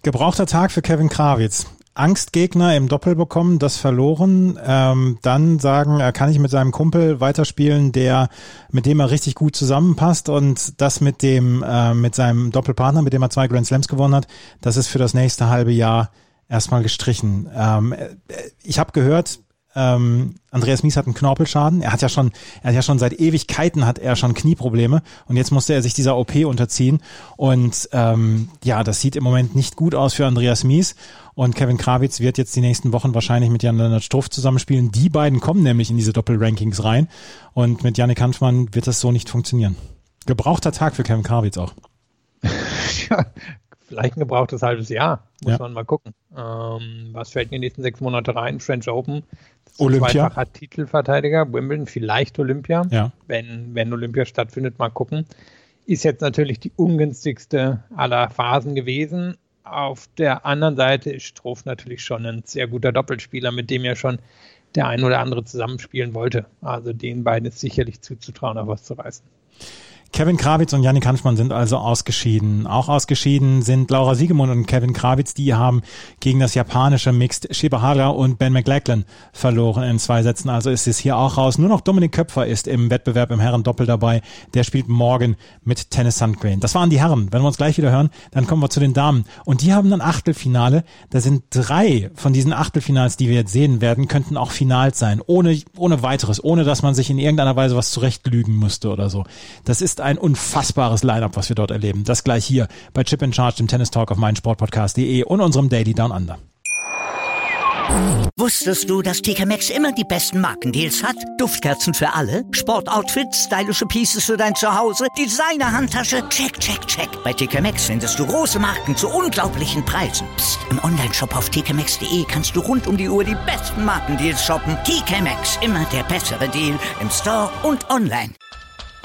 Gebrauchter Tag für Kevin Krawitz. Angstgegner im Doppel bekommen, das verloren, ähm, dann sagen, er kann ich mit seinem Kumpel weiterspielen, der mit dem er richtig gut zusammenpasst und das mit dem äh, mit seinem Doppelpartner, mit dem er zwei Grand Slams gewonnen hat, das ist für das nächste halbe Jahr erstmal gestrichen. Ähm, äh, ich habe gehört, ähm, Andreas Mies hat einen Knorpelschaden. Er hat ja schon, er hat ja schon seit Ewigkeiten hat er schon Knieprobleme und jetzt musste er sich dieser OP unterziehen. Und ähm, ja, das sieht im Moment nicht gut aus für Andreas Mies. Und Kevin Krawitz wird jetzt die nächsten Wochen wahrscheinlich mit Jan-Lennart Struff zusammenspielen. Die beiden kommen nämlich in diese Doppelrankings rein. Und mit Janik Hanfmann wird das so nicht funktionieren. Gebrauchter Tag für Kevin Krawitz auch. ja, vielleicht ein gebrauchtes halbes Jahr. Muss ja. man mal gucken. Ähm, was fällt in die nächsten sechs Monate rein? French Open. Olympia. Zweifacher Titelverteidiger. Wimbledon, vielleicht Olympia. Ja. Wenn, wenn Olympia stattfindet, mal gucken. Ist jetzt natürlich die ungünstigste aller Phasen gewesen. Auf der anderen Seite ist Stroff natürlich schon ein sehr guter Doppelspieler, mit dem ja schon der ein oder andere zusammenspielen wollte. Also den beiden ist sicherlich zuzutrauen, auf was zu reißen. Kevin Krawitz und Yannick Hanfmann sind also ausgeschieden. Auch ausgeschieden sind Laura Siegemund und Kevin Krawitz. Die haben gegen das japanische Mixed Shibahara und Ben McLachlan verloren in zwei Sätzen. Also ist es hier auch raus. Nur noch Dominik Köpfer ist im Wettbewerb im Herren-Doppel dabei. Der spielt morgen mit Tennis Sandgrain. Das waren die Herren. Wenn wir uns gleich wieder hören, dann kommen wir zu den Damen. Und die haben ein Achtelfinale. Da sind drei von diesen Achtelfinals, die wir jetzt sehen werden, könnten auch Finals sein. Ohne, ohne weiteres. Ohne, dass man sich in irgendeiner Weise was zurechtlügen müsste oder so. Das ist ist ein unfassbares Lineup, was wir dort erleben. Das gleich hier bei Chip in Charge, dem Tennis Talk auf meinsportpodcast.de und unserem Daily Down Under. Wusstest du, dass TK Maxx immer die besten Markendeals hat? Duftkerzen für alle, Sportoutfits, stylische Pieces für dein Zuhause, Designer-Handtasche, check, check, check. Bei TK Maxx findest du große Marken zu unglaublichen Preisen. Psst. im Onlineshop auf tkmaxx.de kannst du rund um die Uhr die besten Markendeals shoppen. TK Maxx, immer der bessere Deal im Store und online.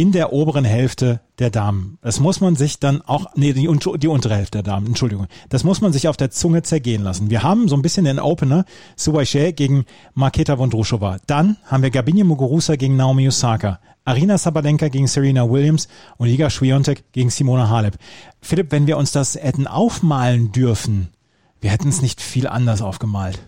in der oberen Hälfte der Damen. Das muss man sich dann auch, nee, die, die untere Hälfte der Damen, Entschuldigung. Das muss man sich auf der Zunge zergehen lassen. Wir haben so ein bisschen den Opener Suwaishe gegen Marketa Vondrushova. Dann haben wir Gabini Muguruza gegen Naomi Osaka. Arina Sabalenka gegen Serena Williams und Iga Swiatek gegen Simona Halep. Philipp, wenn wir uns das hätten aufmalen dürfen, wir hätten es nicht viel anders aufgemalt.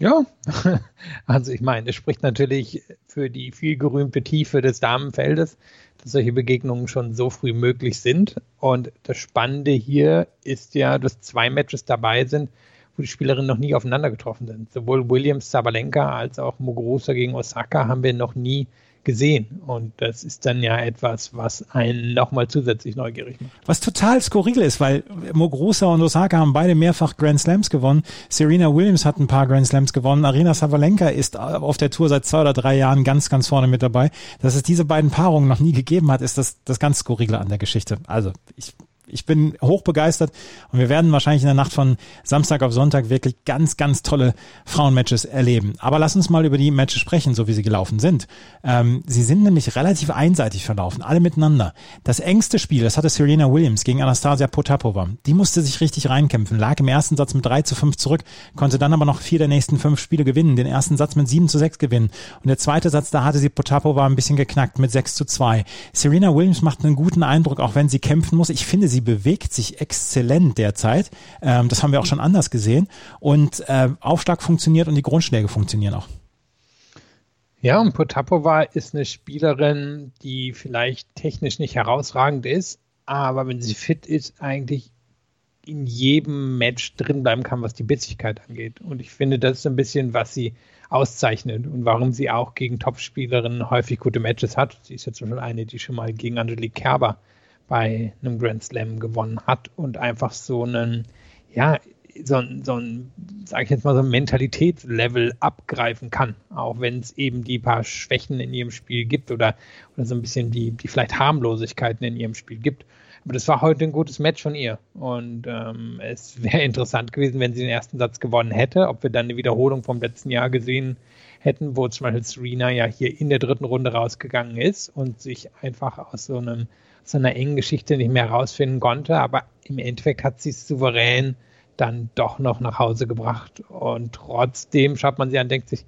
Ja, also ich meine, es spricht natürlich für die viel gerühmte Tiefe des Damenfeldes, dass solche Begegnungen schon so früh möglich sind. Und das Spannende hier ist ja, dass zwei Matches dabei sind, wo die Spielerinnen noch nie aufeinander getroffen sind. Sowohl Williams Sabalenka als auch Muguruza gegen Osaka haben wir noch nie gesehen. Und das ist dann ja etwas, was einen nochmal zusätzlich neugierig macht. Was total skurril ist, weil Muguruza und Osaka haben beide mehrfach Grand Slams gewonnen. Serena Williams hat ein paar Grand Slams gewonnen. Arina Savalenka ist auf der Tour seit zwei oder drei Jahren ganz, ganz vorne mit dabei. Dass es diese beiden Paarungen noch nie gegeben hat, ist das, das ganz Skurrile an der Geschichte. Also ich ich bin hochbegeistert und wir werden wahrscheinlich in der Nacht von Samstag auf Sonntag wirklich ganz, ganz tolle Frauenmatches erleben. Aber lass uns mal über die Matches sprechen, so wie sie gelaufen sind. Ähm, sie sind nämlich relativ einseitig verlaufen, alle miteinander. Das engste Spiel, das hatte Serena Williams gegen Anastasia Potapova. Die musste sich richtig reinkämpfen, lag im ersten Satz mit 3 zu 5 zurück, konnte dann aber noch vier der nächsten fünf Spiele gewinnen, den ersten Satz mit 7 zu 6 gewinnen. Und der zweite Satz, da hatte sie Potapova ein bisschen geknackt mit 6 zu 2. Serena Williams macht einen guten Eindruck, auch wenn sie kämpfen muss. Ich finde, sie sie bewegt sich exzellent derzeit. Ähm, das haben wir auch schon anders gesehen. Und äh, Aufschlag funktioniert und die Grundschläge funktionieren auch. Ja, und Potapova ist eine Spielerin, die vielleicht technisch nicht herausragend ist, aber wenn sie fit ist, eigentlich in jedem Match drin bleiben kann, was die Bitzigkeit angeht. Und ich finde, das ist ein bisschen, was sie auszeichnet und warum sie auch gegen Topspielerinnen häufig gute Matches hat. Sie ist jetzt schon eine, die schon mal gegen Angelique Kerber bei einem Grand Slam gewonnen hat und einfach so einen, ja, so, so ein, sage ich jetzt mal, so ein Mentalitätslevel abgreifen kann, auch wenn es eben die paar Schwächen in ihrem Spiel gibt oder, oder so ein bisschen die, die vielleicht Harmlosigkeiten in ihrem Spiel gibt. Aber das war heute ein gutes Match von ihr. Und ähm, es wäre interessant gewesen, wenn sie den ersten Satz gewonnen hätte, ob wir dann eine Wiederholung vom letzten Jahr gesehen hätten, wo zum Beispiel Serena ja hier in der dritten Runde rausgegangen ist und sich einfach aus so einem so einer engen Geschichte nicht mehr herausfinden konnte. Aber im Endeffekt hat sie es souverän dann doch noch nach Hause gebracht. Und trotzdem schaut man sie an, denkt sich,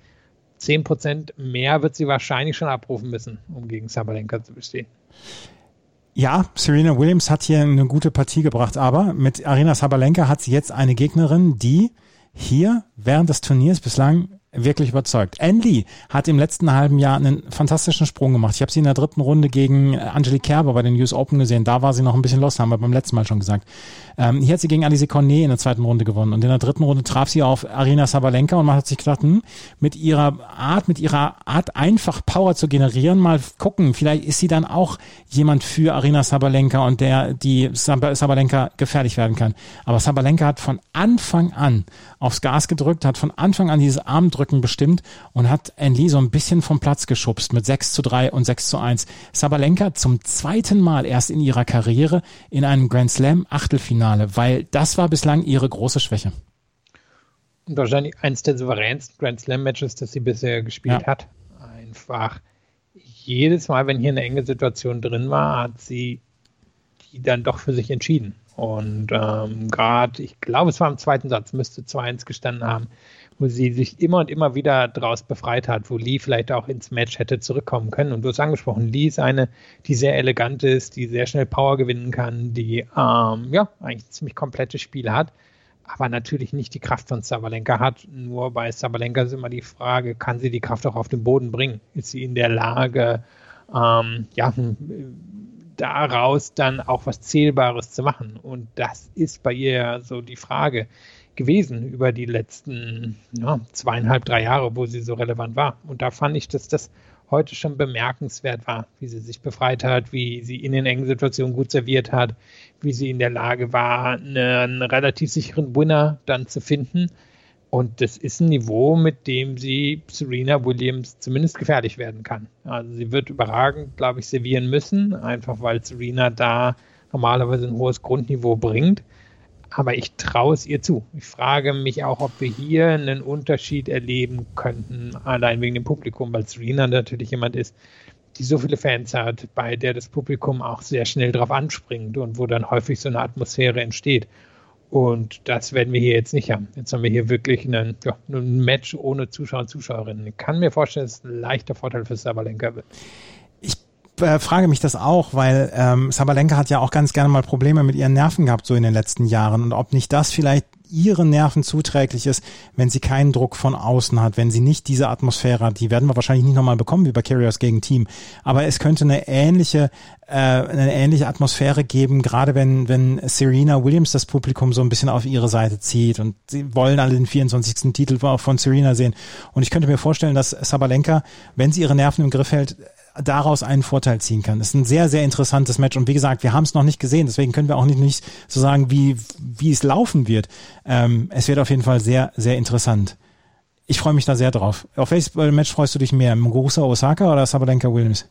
10% mehr wird sie wahrscheinlich schon abrufen müssen, um gegen Sabalenka zu bestehen. Ja, Serena Williams hat hier eine gute Partie gebracht, aber mit Arena Sabalenka hat sie jetzt eine Gegnerin, die hier während des Turniers bislang wirklich überzeugt. Lee hat im letzten halben Jahr einen fantastischen Sprung gemacht. Ich habe sie in der dritten Runde gegen Angelique Kerber bei den US Open gesehen. Da war sie noch ein bisschen los, haben wir beim letzten Mal schon gesagt. Ähm, hier hat sie gegen Alice Cornet in der zweiten Runde gewonnen und in der dritten Runde traf sie auf Arina Sabalenka und man hat sich gedacht, hm, mit ihrer Art, mit ihrer Art einfach Power zu generieren, mal gucken, vielleicht ist sie dann auch jemand für Arina Sabalenka und der die Sabalenka gefährlich werden kann. Aber Sabalenka hat von Anfang an aufs Gas gedrückt, hat von Anfang an dieses Armdrücken Rücken bestimmt und hat Enli so ein bisschen vom Platz geschubst mit 6 zu 3 und 6 zu 1. Sabalenka zum zweiten Mal erst in ihrer Karriere in einem Grand Slam Achtelfinale, weil das war bislang ihre große Schwäche. Und wahrscheinlich eins der souveränsten Grand Slam Matches, das sie bisher gespielt ja. hat. Einfach jedes Mal, wenn hier eine enge Situation drin war, hat sie die dann doch für sich entschieden. Und ähm, gerade, ich glaube, es war im zweiten Satz, müsste 2-1 gestanden haben, wo sie sich immer und immer wieder daraus befreit hat, wo Lee vielleicht auch ins Match hätte zurückkommen können. Und du hast angesprochen, Lee ist eine, die sehr elegant ist, die sehr schnell Power gewinnen kann, die ähm, ja eigentlich ziemlich komplette Spiele hat. aber natürlich nicht die Kraft von Sabalenka hat. Nur bei Sabalenka ist immer die Frage, kann sie die Kraft auch auf den Boden bringen? Ist sie in der Lage, ähm, ja, daraus dann auch was Zählbares zu machen? Und das ist bei ihr so die Frage gewesen über die letzten ja, zweieinhalb, drei Jahre, wo sie so relevant war. Und da fand ich, dass das heute schon bemerkenswert war, wie sie sich befreit hat, wie sie in den engen Situationen gut serviert hat, wie sie in der Lage war, einen relativ sicheren Winner dann zu finden. Und das ist ein Niveau, mit dem sie Serena Williams zumindest gefährlich werden kann. Also sie wird überragend, glaube ich, servieren müssen, einfach weil Serena da normalerweise ein hohes Grundniveau bringt aber ich traue es ihr zu. Ich frage mich auch, ob wir hier einen Unterschied erleben könnten, allein wegen dem Publikum, weil Serena natürlich jemand ist, die so viele Fans hat, bei der das Publikum auch sehr schnell drauf anspringt und wo dann häufig so eine Atmosphäre entsteht. Und das werden wir hier jetzt nicht haben. Jetzt haben wir hier wirklich einen, ja, ein Match ohne Zuschauer und Zuschauerinnen. Ich kann mir vorstellen, dass es ein leichter Vorteil für Sabalenka wird äh, frage mich das auch, weil ähm, Sabalenka hat ja auch ganz gerne mal Probleme mit ihren Nerven gehabt, so in den letzten Jahren. Und ob nicht das vielleicht ihren Nerven zuträglich ist, wenn sie keinen Druck von außen hat, wenn sie nicht diese Atmosphäre hat, die werden wir wahrscheinlich nicht nochmal bekommen wie bei Carriers gegen Team. Aber es könnte eine ähnliche, äh, eine ähnliche Atmosphäre geben, gerade wenn, wenn Serena Williams das Publikum so ein bisschen auf ihre Seite zieht und sie wollen alle den 24. Titel von Serena sehen. Und ich könnte mir vorstellen, dass Sabalenka, wenn sie ihre Nerven im Griff hält, daraus einen Vorteil ziehen kann. Das ist ein sehr, sehr interessantes Match. Und wie gesagt, wir haben es noch nicht gesehen, deswegen können wir auch nicht, nicht so sagen, wie, wie es laufen wird. Ähm, es wird auf jeden Fall sehr, sehr interessant. Ich freue mich da sehr drauf. Auf welches Match freust du dich mehr? Muguruza Osaka oder Sabalenka Williams?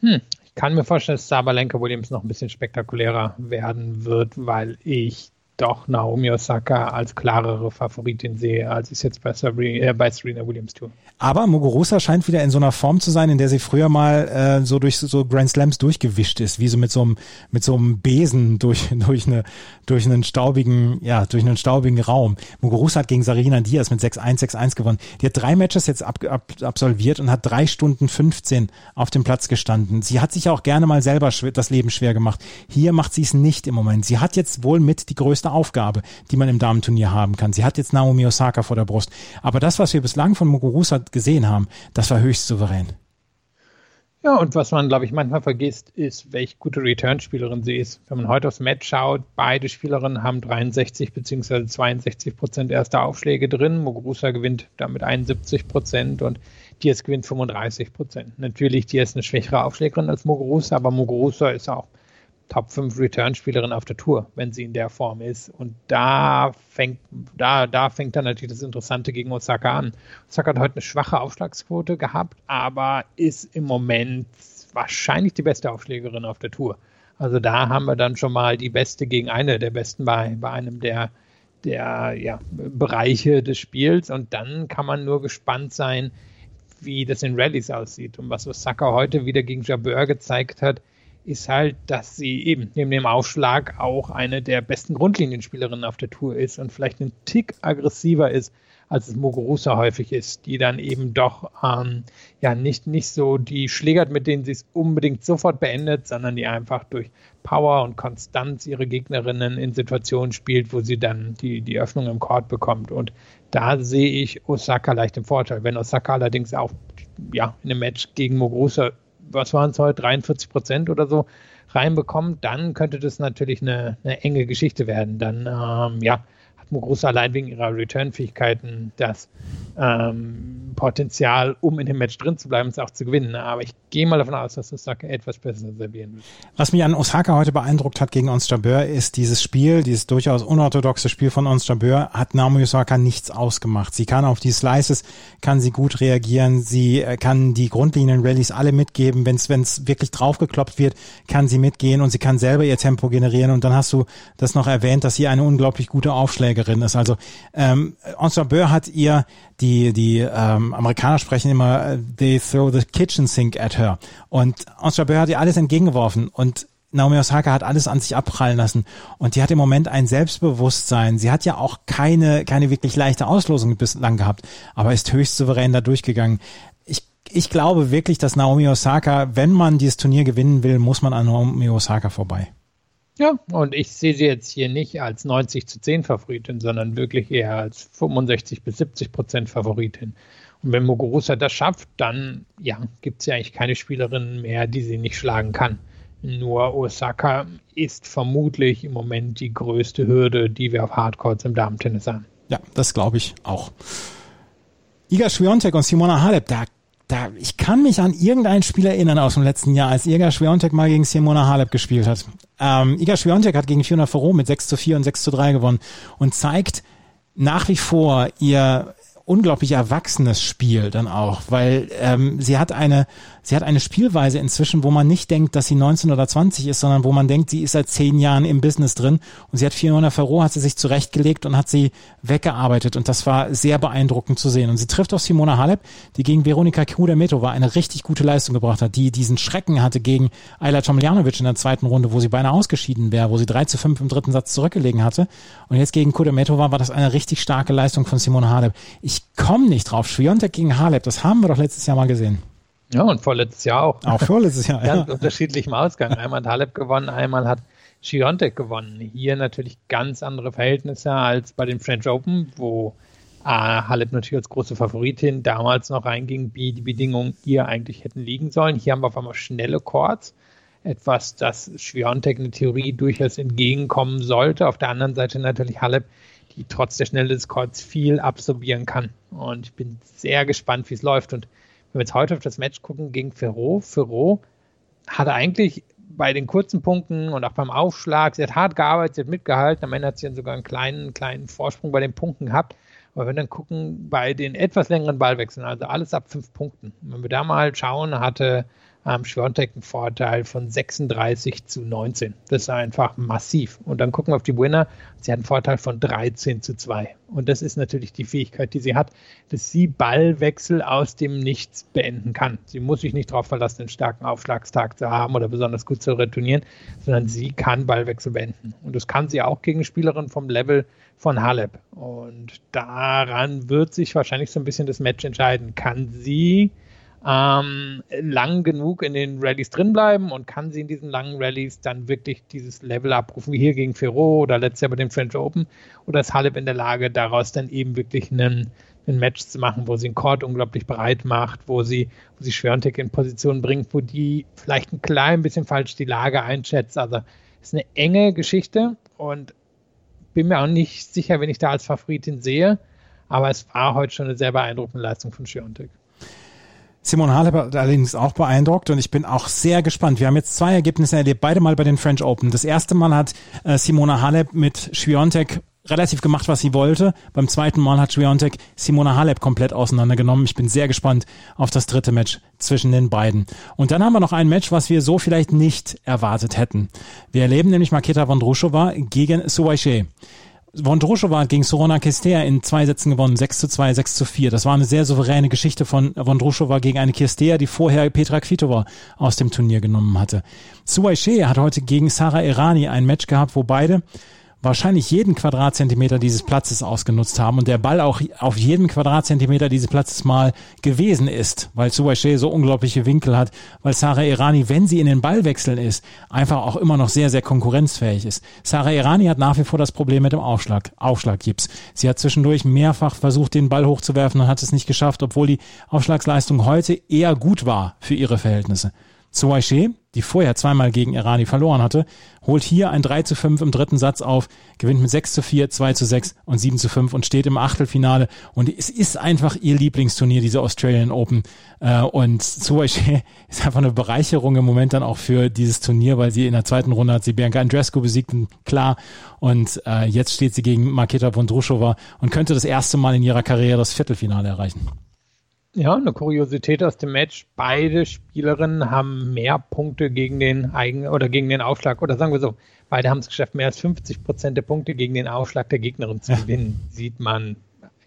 Hm, ich kann mir vorstellen, dass Sabalenka Williams noch ein bisschen spektakulärer werden wird, weil ich doch Naomi Osaka als klarere Favoritin sehe, als ich es jetzt bei, Sabrina, äh, bei Serena Williams tue. Aber Muguruza scheint wieder in so einer Form zu sein, in der sie früher mal äh, so durch so Grand Slams durchgewischt ist, wie so mit so einem mit so einem Besen durch durch eine durch einen staubigen ja durch einen staubigen Raum. Muguruza hat gegen Sarina Diaz mit 6-1 6-1 gewonnen. Die hat drei Matches jetzt ab, ab, absolviert und hat drei Stunden 15 auf dem Platz gestanden. Sie hat sich auch gerne mal selber das Leben schwer gemacht. Hier macht sie es nicht im Moment. Sie hat jetzt wohl mit die größte Aufgabe, die man im Damenturnier haben kann. Sie hat jetzt Naomi Osaka vor der Brust. Aber das, was wir bislang von Muguruza gesehen haben, das war höchst souverän. Ja, und was man, glaube ich, manchmal vergisst, ist, welche gute Return-Spielerin sie ist. Wenn man heute aufs Match schaut, beide Spielerinnen haben 63 bzw. 62 Prozent erster Aufschläge drin. Muguruza gewinnt damit 71 Prozent und Diaz gewinnt 35 Prozent. Natürlich, Diaz ist eine schwächere Aufschlägerin als Muguruza, aber Muguruza ist auch Top 5 Return-Spielerin auf der Tour, wenn sie in der Form ist. Und da fängt, da, da fängt dann natürlich das Interessante gegen Osaka an. Osaka hat heute eine schwache Aufschlagsquote gehabt, aber ist im Moment wahrscheinlich die beste Aufschlägerin auf der Tour. Also da haben wir dann schon mal die beste gegen eine der besten bei, bei einem der, der ja, Bereiche des Spiels. Und dann kann man nur gespannt sein, wie das in Rallyes aussieht. Und was Osaka heute wieder gegen Jabeur gezeigt hat, ist halt, dass sie eben neben dem Aufschlag auch eine der besten Grundlinienspielerinnen auf der Tour ist und vielleicht ein Tick aggressiver ist, als es Muguruza häufig ist, die dann eben doch ähm, ja nicht, nicht so die schlägert, mit denen sie es unbedingt sofort beendet, sondern die einfach durch Power und Konstanz ihre Gegnerinnen in Situationen spielt, wo sie dann die, die Öffnung im Court bekommt. Und da sehe ich Osaka leicht im Vorteil. Wenn Osaka allerdings auch ja, in einem Match gegen Muguruza was waren es heute, 43 Prozent oder so reinbekommt, dann könnte das natürlich eine, eine enge Geschichte werden. Dann, ähm, ja, Muguruza allein wegen ihrer Return-Fähigkeiten das ähm, Potenzial, um in dem Match drin zu bleiben, es auch zu gewinnen. Aber ich gehe mal davon aus, dass Osaka etwas besser servieren wird. Was mich an Osaka heute beeindruckt hat gegen Ons Jabeur, ist dieses Spiel, dieses durchaus unorthodoxe Spiel von Ons Jabeur, hat Naomi Osaka nichts ausgemacht. Sie kann auf die Slices, kann sie gut reagieren, sie äh, kann die Grundlinien-Rallies alle mitgeben. Wenn es wirklich draufgekloppt wird, kann sie mitgehen und sie kann selber ihr Tempo generieren. Und dann hast du das noch erwähnt, dass sie eine unglaublich gute Aufschlägerin ist. Also ähm, Jabeur hat ihr die die ähm, Amerikaner sprechen immer, äh, they throw the kitchen sink at her. Und Jabeur hat ihr alles entgegengeworfen und Naomi Osaka hat alles an sich abprallen lassen und die hat im Moment ein Selbstbewusstsein. Sie hat ja auch keine keine wirklich leichte Auslosung bislang gehabt, aber ist höchst souverän da durchgegangen. Ich ich glaube wirklich, dass Naomi Osaka, wenn man dieses Turnier gewinnen will, muss man an Naomi Osaka vorbei. Ja, und ich sehe sie jetzt hier nicht als 90 zu 10 Favoritin, sondern wirklich eher als 65 bis 70 Prozent Favoritin. Und wenn Muguruza das schafft, dann ja, gibt es ja eigentlich keine Spielerin mehr, die sie nicht schlagen kann. Nur Osaka ist vermutlich im Moment die größte Hürde, die wir auf Hardcourts im Damentennis haben. Ja, das glaube ich auch. Iga Swiatek und Simona Halep, da da, ich kann mich an irgendein Spiel erinnern aus dem letzten Jahr, als Iga Swiatek mal gegen Simona Halep gespielt hat. Ähm, Iga Swiatek hat gegen Fiona Ferro mit 6 zu 4 und 6 zu 3 gewonnen und zeigt nach wie vor ihr unglaublich erwachsenes Spiel dann auch, weil ähm, sie hat eine sie hat eine Spielweise inzwischen, wo man nicht denkt, dass sie 19 oder 20 ist, sondern wo man denkt, sie ist seit zehn Jahren im Business drin und sie hat 400 Ferro, hat sie sich zurechtgelegt und hat sie weggearbeitet und das war sehr beeindruckend zu sehen. Und sie trifft auf Simona Halep, die gegen Veronika Kudermetova eine richtig gute Leistung gebracht hat, die diesen Schrecken hatte gegen Ayla Tomljanovic in der zweiten Runde, wo sie beinahe ausgeschieden wäre, wo sie 3 zu 5 im dritten Satz zurückgelegen hatte. Und jetzt gegen Kudermetova war das eine richtig starke Leistung von Simona Halep. Ich komme nicht drauf. Schwiontek gegen Halep, das haben wir doch letztes Jahr mal gesehen. Ja, und vorletztes Jahr auch. Auch vorletztes Jahr, ja. Ganz unterschiedlichem Ausgang. Einmal hat Halep gewonnen, einmal hat Schiontek gewonnen. Hier natürlich ganz andere Verhältnisse als bei den French Open, wo äh, Halep natürlich als große Favoritin damals noch reinging, wie die Bedingungen hier eigentlich hätten liegen sollen. Hier haben wir auf einmal schnelle Chords. Etwas, das Schwiontek in Theorie durchaus entgegenkommen sollte. Auf der anderen Seite natürlich Halep, die trotz der Schnelle des Chords viel absorbieren kann. Und ich bin sehr gespannt, wie es läuft. Und wenn wir jetzt heute auf das Match gucken gegen Ferro, Ferro hatte eigentlich bei den kurzen Punkten und auch beim Aufschlag, sie hat hart gearbeitet, sie hat mitgehalten, am Ende hat sie dann sogar einen kleinen, kleinen Vorsprung bei den Punkten gehabt. Aber wenn wir dann gucken, bei den etwas längeren Ballwechseln, also alles ab fünf Punkten, wenn wir da mal schauen, hatte ähm, Schwiontek einen Vorteil von 36 zu 19. Das ist einfach massiv. Und dann gucken wir auf die Winner. Sie hat einen Vorteil von 13 zu 2. Und das ist natürlich die Fähigkeit, die sie hat, dass sie Ballwechsel aus dem Nichts beenden kann. Sie muss sich nicht darauf verlassen, einen starken Aufschlagstag zu haben oder besonders gut zu retournieren, sondern sie kann Ballwechsel beenden. Und das kann sie auch gegen Spielerinnen vom Level von Halep. Und daran wird sich wahrscheinlich so ein bisschen das Match entscheiden. Kann sie ähm, lang genug in den Rallyes drin bleiben und kann sie in diesen langen Rallyes dann wirklich dieses Level abrufen, wie hier gegen Ferro oder letztes Jahr bei dem French Open, oder ist Halep in der Lage, daraus dann eben wirklich einen, ein Match zu machen, wo sie den Court unglaublich breit macht, wo sie, wo sie Schwörntek in Position bringt, wo die vielleicht ein klein bisschen falsch die Lage einschätzt. Also ist eine enge Geschichte und bin mir auch nicht sicher, wenn ich da als Favoritin sehe, aber es war heute schon eine sehr beeindruckende Leistung von Schwiontek. Simon Halep hat allerdings auch beeindruckt und ich bin auch sehr gespannt. Wir haben jetzt zwei Ergebnisse erlebt, beide mal bei den French Open. Das erste Mal hat äh, Simona Halep mit Schwiontek relativ gemacht, was sie wollte. Beim zweiten Mal hat Schwiontek Simona Halep komplett auseinandergenommen. Ich bin sehr gespannt auf das dritte Match zwischen den beiden. Und dann haben wir noch ein Match, was wir so vielleicht nicht erwartet hätten. Wir erleben nämlich Maketa Vondrushova gegen Suwaishe. Vondrushova hat gegen Sorona Kestea in zwei Sätzen gewonnen, 6 zu 2, 6 zu 4. Das war eine sehr souveräne Geschichte von Vondrushova gegen eine Kestea, die vorher Petra Kvitova aus dem Turnier genommen hatte. Suwaishe hat heute gegen Sarah Irani ein Match gehabt, wo beide wahrscheinlich jeden Quadratzentimeter dieses Platzes ausgenutzt haben und der Ball auch auf jedem Quadratzentimeter dieses Platzes mal gewesen ist, weil Suwaishe so unglaubliche Winkel hat, weil Sarah Irani, wenn sie in den Ballwechseln ist, einfach auch immer noch sehr, sehr konkurrenzfähig ist. Sarah Irani hat nach wie vor das Problem mit dem Aufschlag, Aufschlaggips. Sie hat zwischendurch mehrfach versucht, den Ball hochzuwerfen und hat es nicht geschafft, obwohl die Aufschlagsleistung heute eher gut war für ihre Verhältnisse. Suwaishe, die vorher zweimal gegen Irani verloren hatte, holt hier ein 3 zu 5 im dritten Satz auf, gewinnt mit 6 zu 4, 2 zu 6 und 7 zu 5 und steht im Achtelfinale. Und es ist einfach ihr Lieblingsturnier, diese Australian Open. Äh, und Suwaishe ist einfach eine Bereicherung im Moment dann auch für dieses Turnier, weil sie in der zweiten Runde hat sie Bianca Andrescu besiegt, klar. Und äh, jetzt steht sie gegen Marketa Vondrushova und könnte das erste Mal in ihrer Karriere das Viertelfinale erreichen. Ja, eine Kuriosität aus dem Match. Beide Spielerinnen haben mehr Punkte gegen den Eigen oder gegen den Aufschlag oder sagen wir so, beide haben es geschafft, mehr als 50 Prozent der Punkte gegen den Aufschlag der Gegnerin zu gewinnen. Sieht man,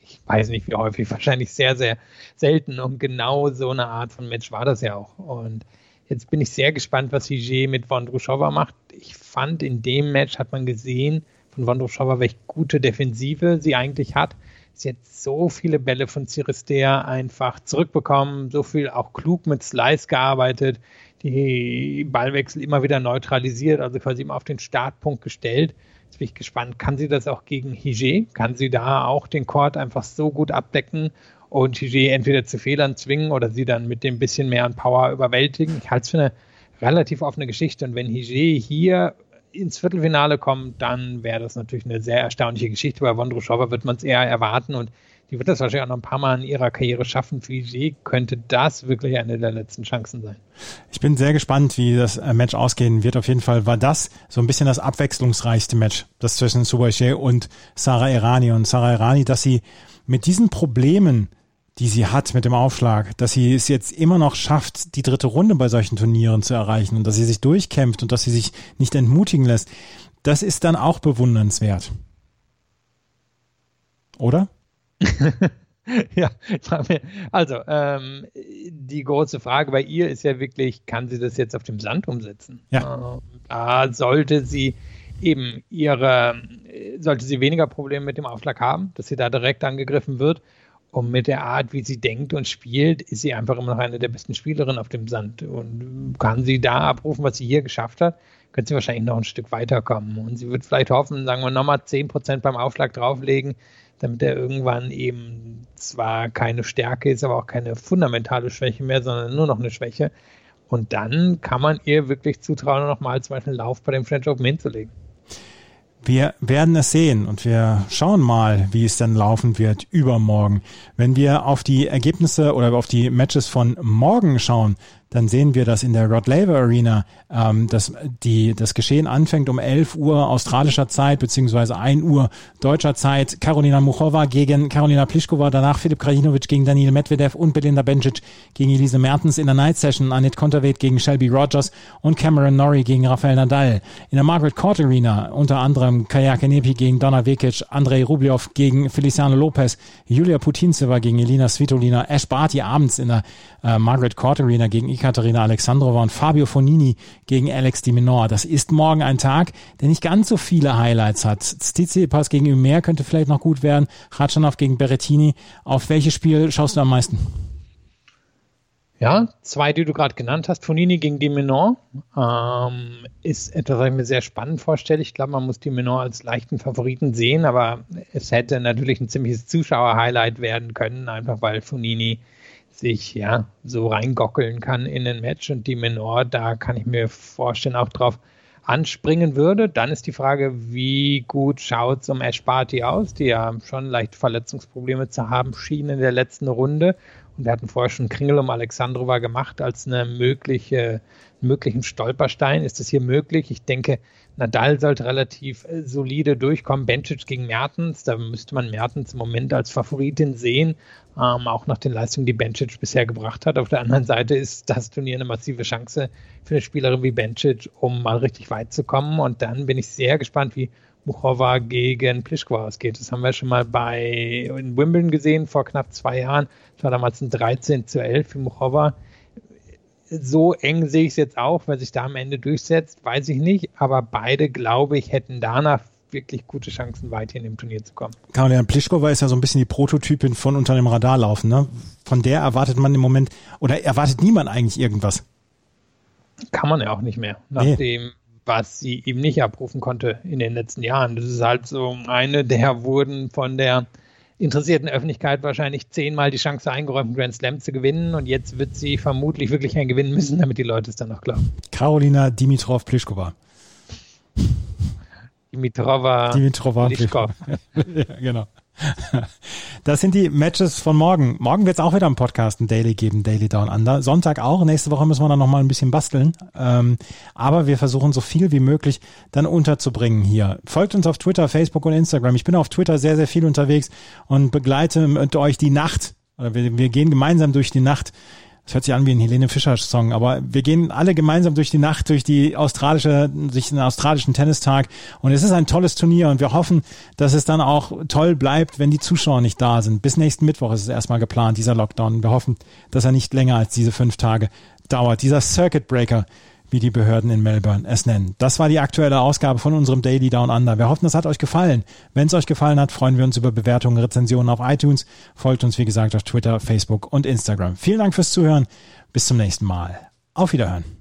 ich weiß nicht wie häufig, wahrscheinlich sehr, sehr selten. Und genau so eine Art von Match war das ja auch. Und jetzt bin ich sehr gespannt, was CG mit Vondrushova macht. Ich fand, in dem Match hat man gesehen von Vondrushova, welche gute Defensive sie eigentlich hat Sie hat so viele Bälle von Ciristea einfach zurückbekommen, so viel auch klug mit Slice gearbeitet, die Ballwechsel immer wieder neutralisiert, also quasi immer auf den Startpunkt gestellt. Jetzt bin ich gespannt, kann sie das auch gegen Hige? Kann sie da auch den Court einfach so gut abdecken und Hige entweder zu Fehlern zwingen oder sie dann mit dem bisschen mehr an Power überwältigen? Ich halte es für eine relativ offene Geschichte und wenn Hige hier ins Viertelfinale kommt, dann wäre das natürlich eine sehr erstaunliche Geschichte. Bei Wondruschowa wird man es eher erwarten und die wird das wahrscheinlich auch noch ein paar Mal in ihrer Karriere schaffen. Für sie könnte das wirklich eine der letzten Chancen sein. Ich bin sehr gespannt, wie das äh, Match ausgehen wird. Auf jeden Fall war das so ein bisschen das abwechslungsreichste Match, das zwischen Subhache und Sarah Irani. Und Sarah Irani, dass sie mit diesen Problemen, die sie hat mit dem Aufschlag, dass sie es jetzt immer noch schafft, die dritte Runde bei solchen Turnieren zu erreichen und dass sie sich durchkämpft und dass sie sich nicht entmutigen lässt, das ist dann auch bewundernswert. Oder? ja, also ähm, die große Frage bei ihr ist ja wirklich, kann sie das jetzt auf dem Sand umsetzen? Ja. Ähm, da sollte sie eben ihre, sollte sie weniger Probleme mit dem Aufschlag haben, dass sie da direkt angegriffen wird. Und mit der Art, wie sie denkt und spielt, ist sie einfach immer noch eine der besten Spielerinnen auf dem Sand. Und kann sie da abrufen, was sie hier geschafft hat, könnte sie wahrscheinlich noch ein Stück weiterkommen. Und sie wird vielleicht hoffen, sagen wir nochmal 10% beim Aufschlag drauflegen, damit er irgendwann eben zwar keine Stärke ist, aber auch keine fundamentale Schwäche mehr, sondern nur noch eine Schwäche. Und dann kann man ihr wirklich zutrauen, nochmal zum Beispiel einen Lauf bei dem French Open hinzulegen. Wir werden es sehen und wir schauen mal, wie es dann laufen wird übermorgen. Wenn wir auf die Ergebnisse oder auf die Matches von morgen schauen, dann sehen wir, dass in der Rod Laver Arena ähm, dass die, das Geschehen anfängt um 11 Uhr australischer Zeit beziehungsweise 1 Uhr deutscher Zeit. Karolina Muchova gegen Karolina Pliskova, danach Filip Krajinovic gegen Daniel Medvedev und Belinda Bencic gegen Elise Mertens in der Night Session, Annette Konterweht gegen Shelby Rogers und Cameron Norrie gegen Rafael Nadal. In der Margaret Court Arena unter anderem Kaya Kenepi gegen Donna Vekic, Andrei Rublev gegen Feliciano Lopez, Julia Putintseva gegen Elina Svitolina, Ash Barty abends in der äh, Margaret Court Arena gegen Ekaterina Alexandrova und Fabio Fonini gegen Alex Di Minor. Das ist morgen ein Tag, der nicht ganz so viele Highlights hat. Tsitsipas gegen Ümer könnte vielleicht noch gut werden. Ratschanow gegen Berrettini. Auf welches Spiel schaust du am meisten? Ja, zwei, die du gerade genannt hast. Fonini gegen Di Minor ähm, ist etwas, was ich mir sehr spannend vorstelle. Ich glaube, man muss Di Minor als leichten Favoriten sehen, aber es hätte natürlich ein ziemliches Zuschauer-Highlight werden können, einfach weil Fonini sich ja so reingockeln kann in ein Match und die Menor, da kann ich mir vorstellen, auch drauf anspringen würde. Dann ist die Frage, wie gut schaut es um Ash Barty aus, die ja schon leicht Verletzungsprobleme zu haben schien in der letzten Runde. Und wir hatten vorher schon Kringel um Alexandrova gemacht als eine mögliche, möglichen Stolperstein. Ist das hier möglich? Ich denke, Nadal sollte relativ äh, solide durchkommen. Bencic gegen Mertens, da müsste man Mertens im Moment als Favoritin sehen, ähm, auch nach den Leistungen, die Bencic bisher gebracht hat. Auf der anderen Seite ist das Turnier eine massive Chance für eine Spielerin wie Bencic, um mal richtig weit zu kommen. Und dann bin ich sehr gespannt, wie Muchova gegen Pliskova ausgeht. Das haben wir schon mal bei in Wimbledon gesehen vor knapp zwei Jahren. Das war damals ein 13 zu 11 für Muchova so eng sehe ich es jetzt auch, wer sich da am Ende durchsetzt, weiß ich nicht. Aber beide, glaube ich, hätten danach wirklich gute Chancen, weiterhin im Turnier zu kommen. Karolina Pliskova ist ja so ein bisschen die Prototypin von unter dem Radar laufen. Ne? Von der erwartet man im Moment, oder erwartet niemand eigentlich irgendwas? Kann man ja auch nicht mehr, nachdem nee. was sie eben nicht abrufen konnte in den letzten Jahren. Das ist halt so eine der wurden von der interessierten Öffentlichkeit wahrscheinlich zehnmal die Chance eingeräumt, einen Grand Slam zu gewinnen und jetzt wird sie vermutlich wirklich einen gewinnen müssen, damit die Leute es dann noch glauben. Carolina Dimitrov Pliskova. Dimitrova, Dimitrova Pliskova. ja, genau. Das sind die Matches von morgen. Morgen wird es auch wieder einen Podcast, ein Daily geben, Daily Down Under. Sonntag auch. Nächste Woche müssen wir dann nochmal ein bisschen basteln. Ähm, aber wir versuchen so viel wie möglich dann unterzubringen hier. Folgt uns auf Twitter, Facebook und Instagram. Ich bin auf Twitter sehr, sehr viel unterwegs und begleite mit euch die Nacht. Wir, wir gehen gemeinsam durch die Nacht das hört sich an wie ein Helene Fischer Song, aber wir gehen alle gemeinsam durch die Nacht, durch die australische, durch den australischen Tennistag und es ist ein tolles Turnier und wir hoffen, dass es dann auch toll bleibt, wenn die Zuschauer nicht da sind. Bis nächsten Mittwoch ist es erstmal geplant, dieser Lockdown. Wir hoffen, dass er nicht länger als diese fünf Tage dauert. Dieser Circuit Breaker, wie die Behörden in Melbourne es nennen. Das war die aktuelle Ausgabe von unserem Daily Down Under. Wir hoffen, das hat euch gefallen. Wenn es euch gefallen hat, freuen wir uns über Bewertungen, Rezensionen auf iTunes. Folgt uns, wie gesagt, auf Twitter, Facebook und Instagram. Vielen Dank fürs Zuhören. Bis zum nächsten Mal. Auf Wiederhören.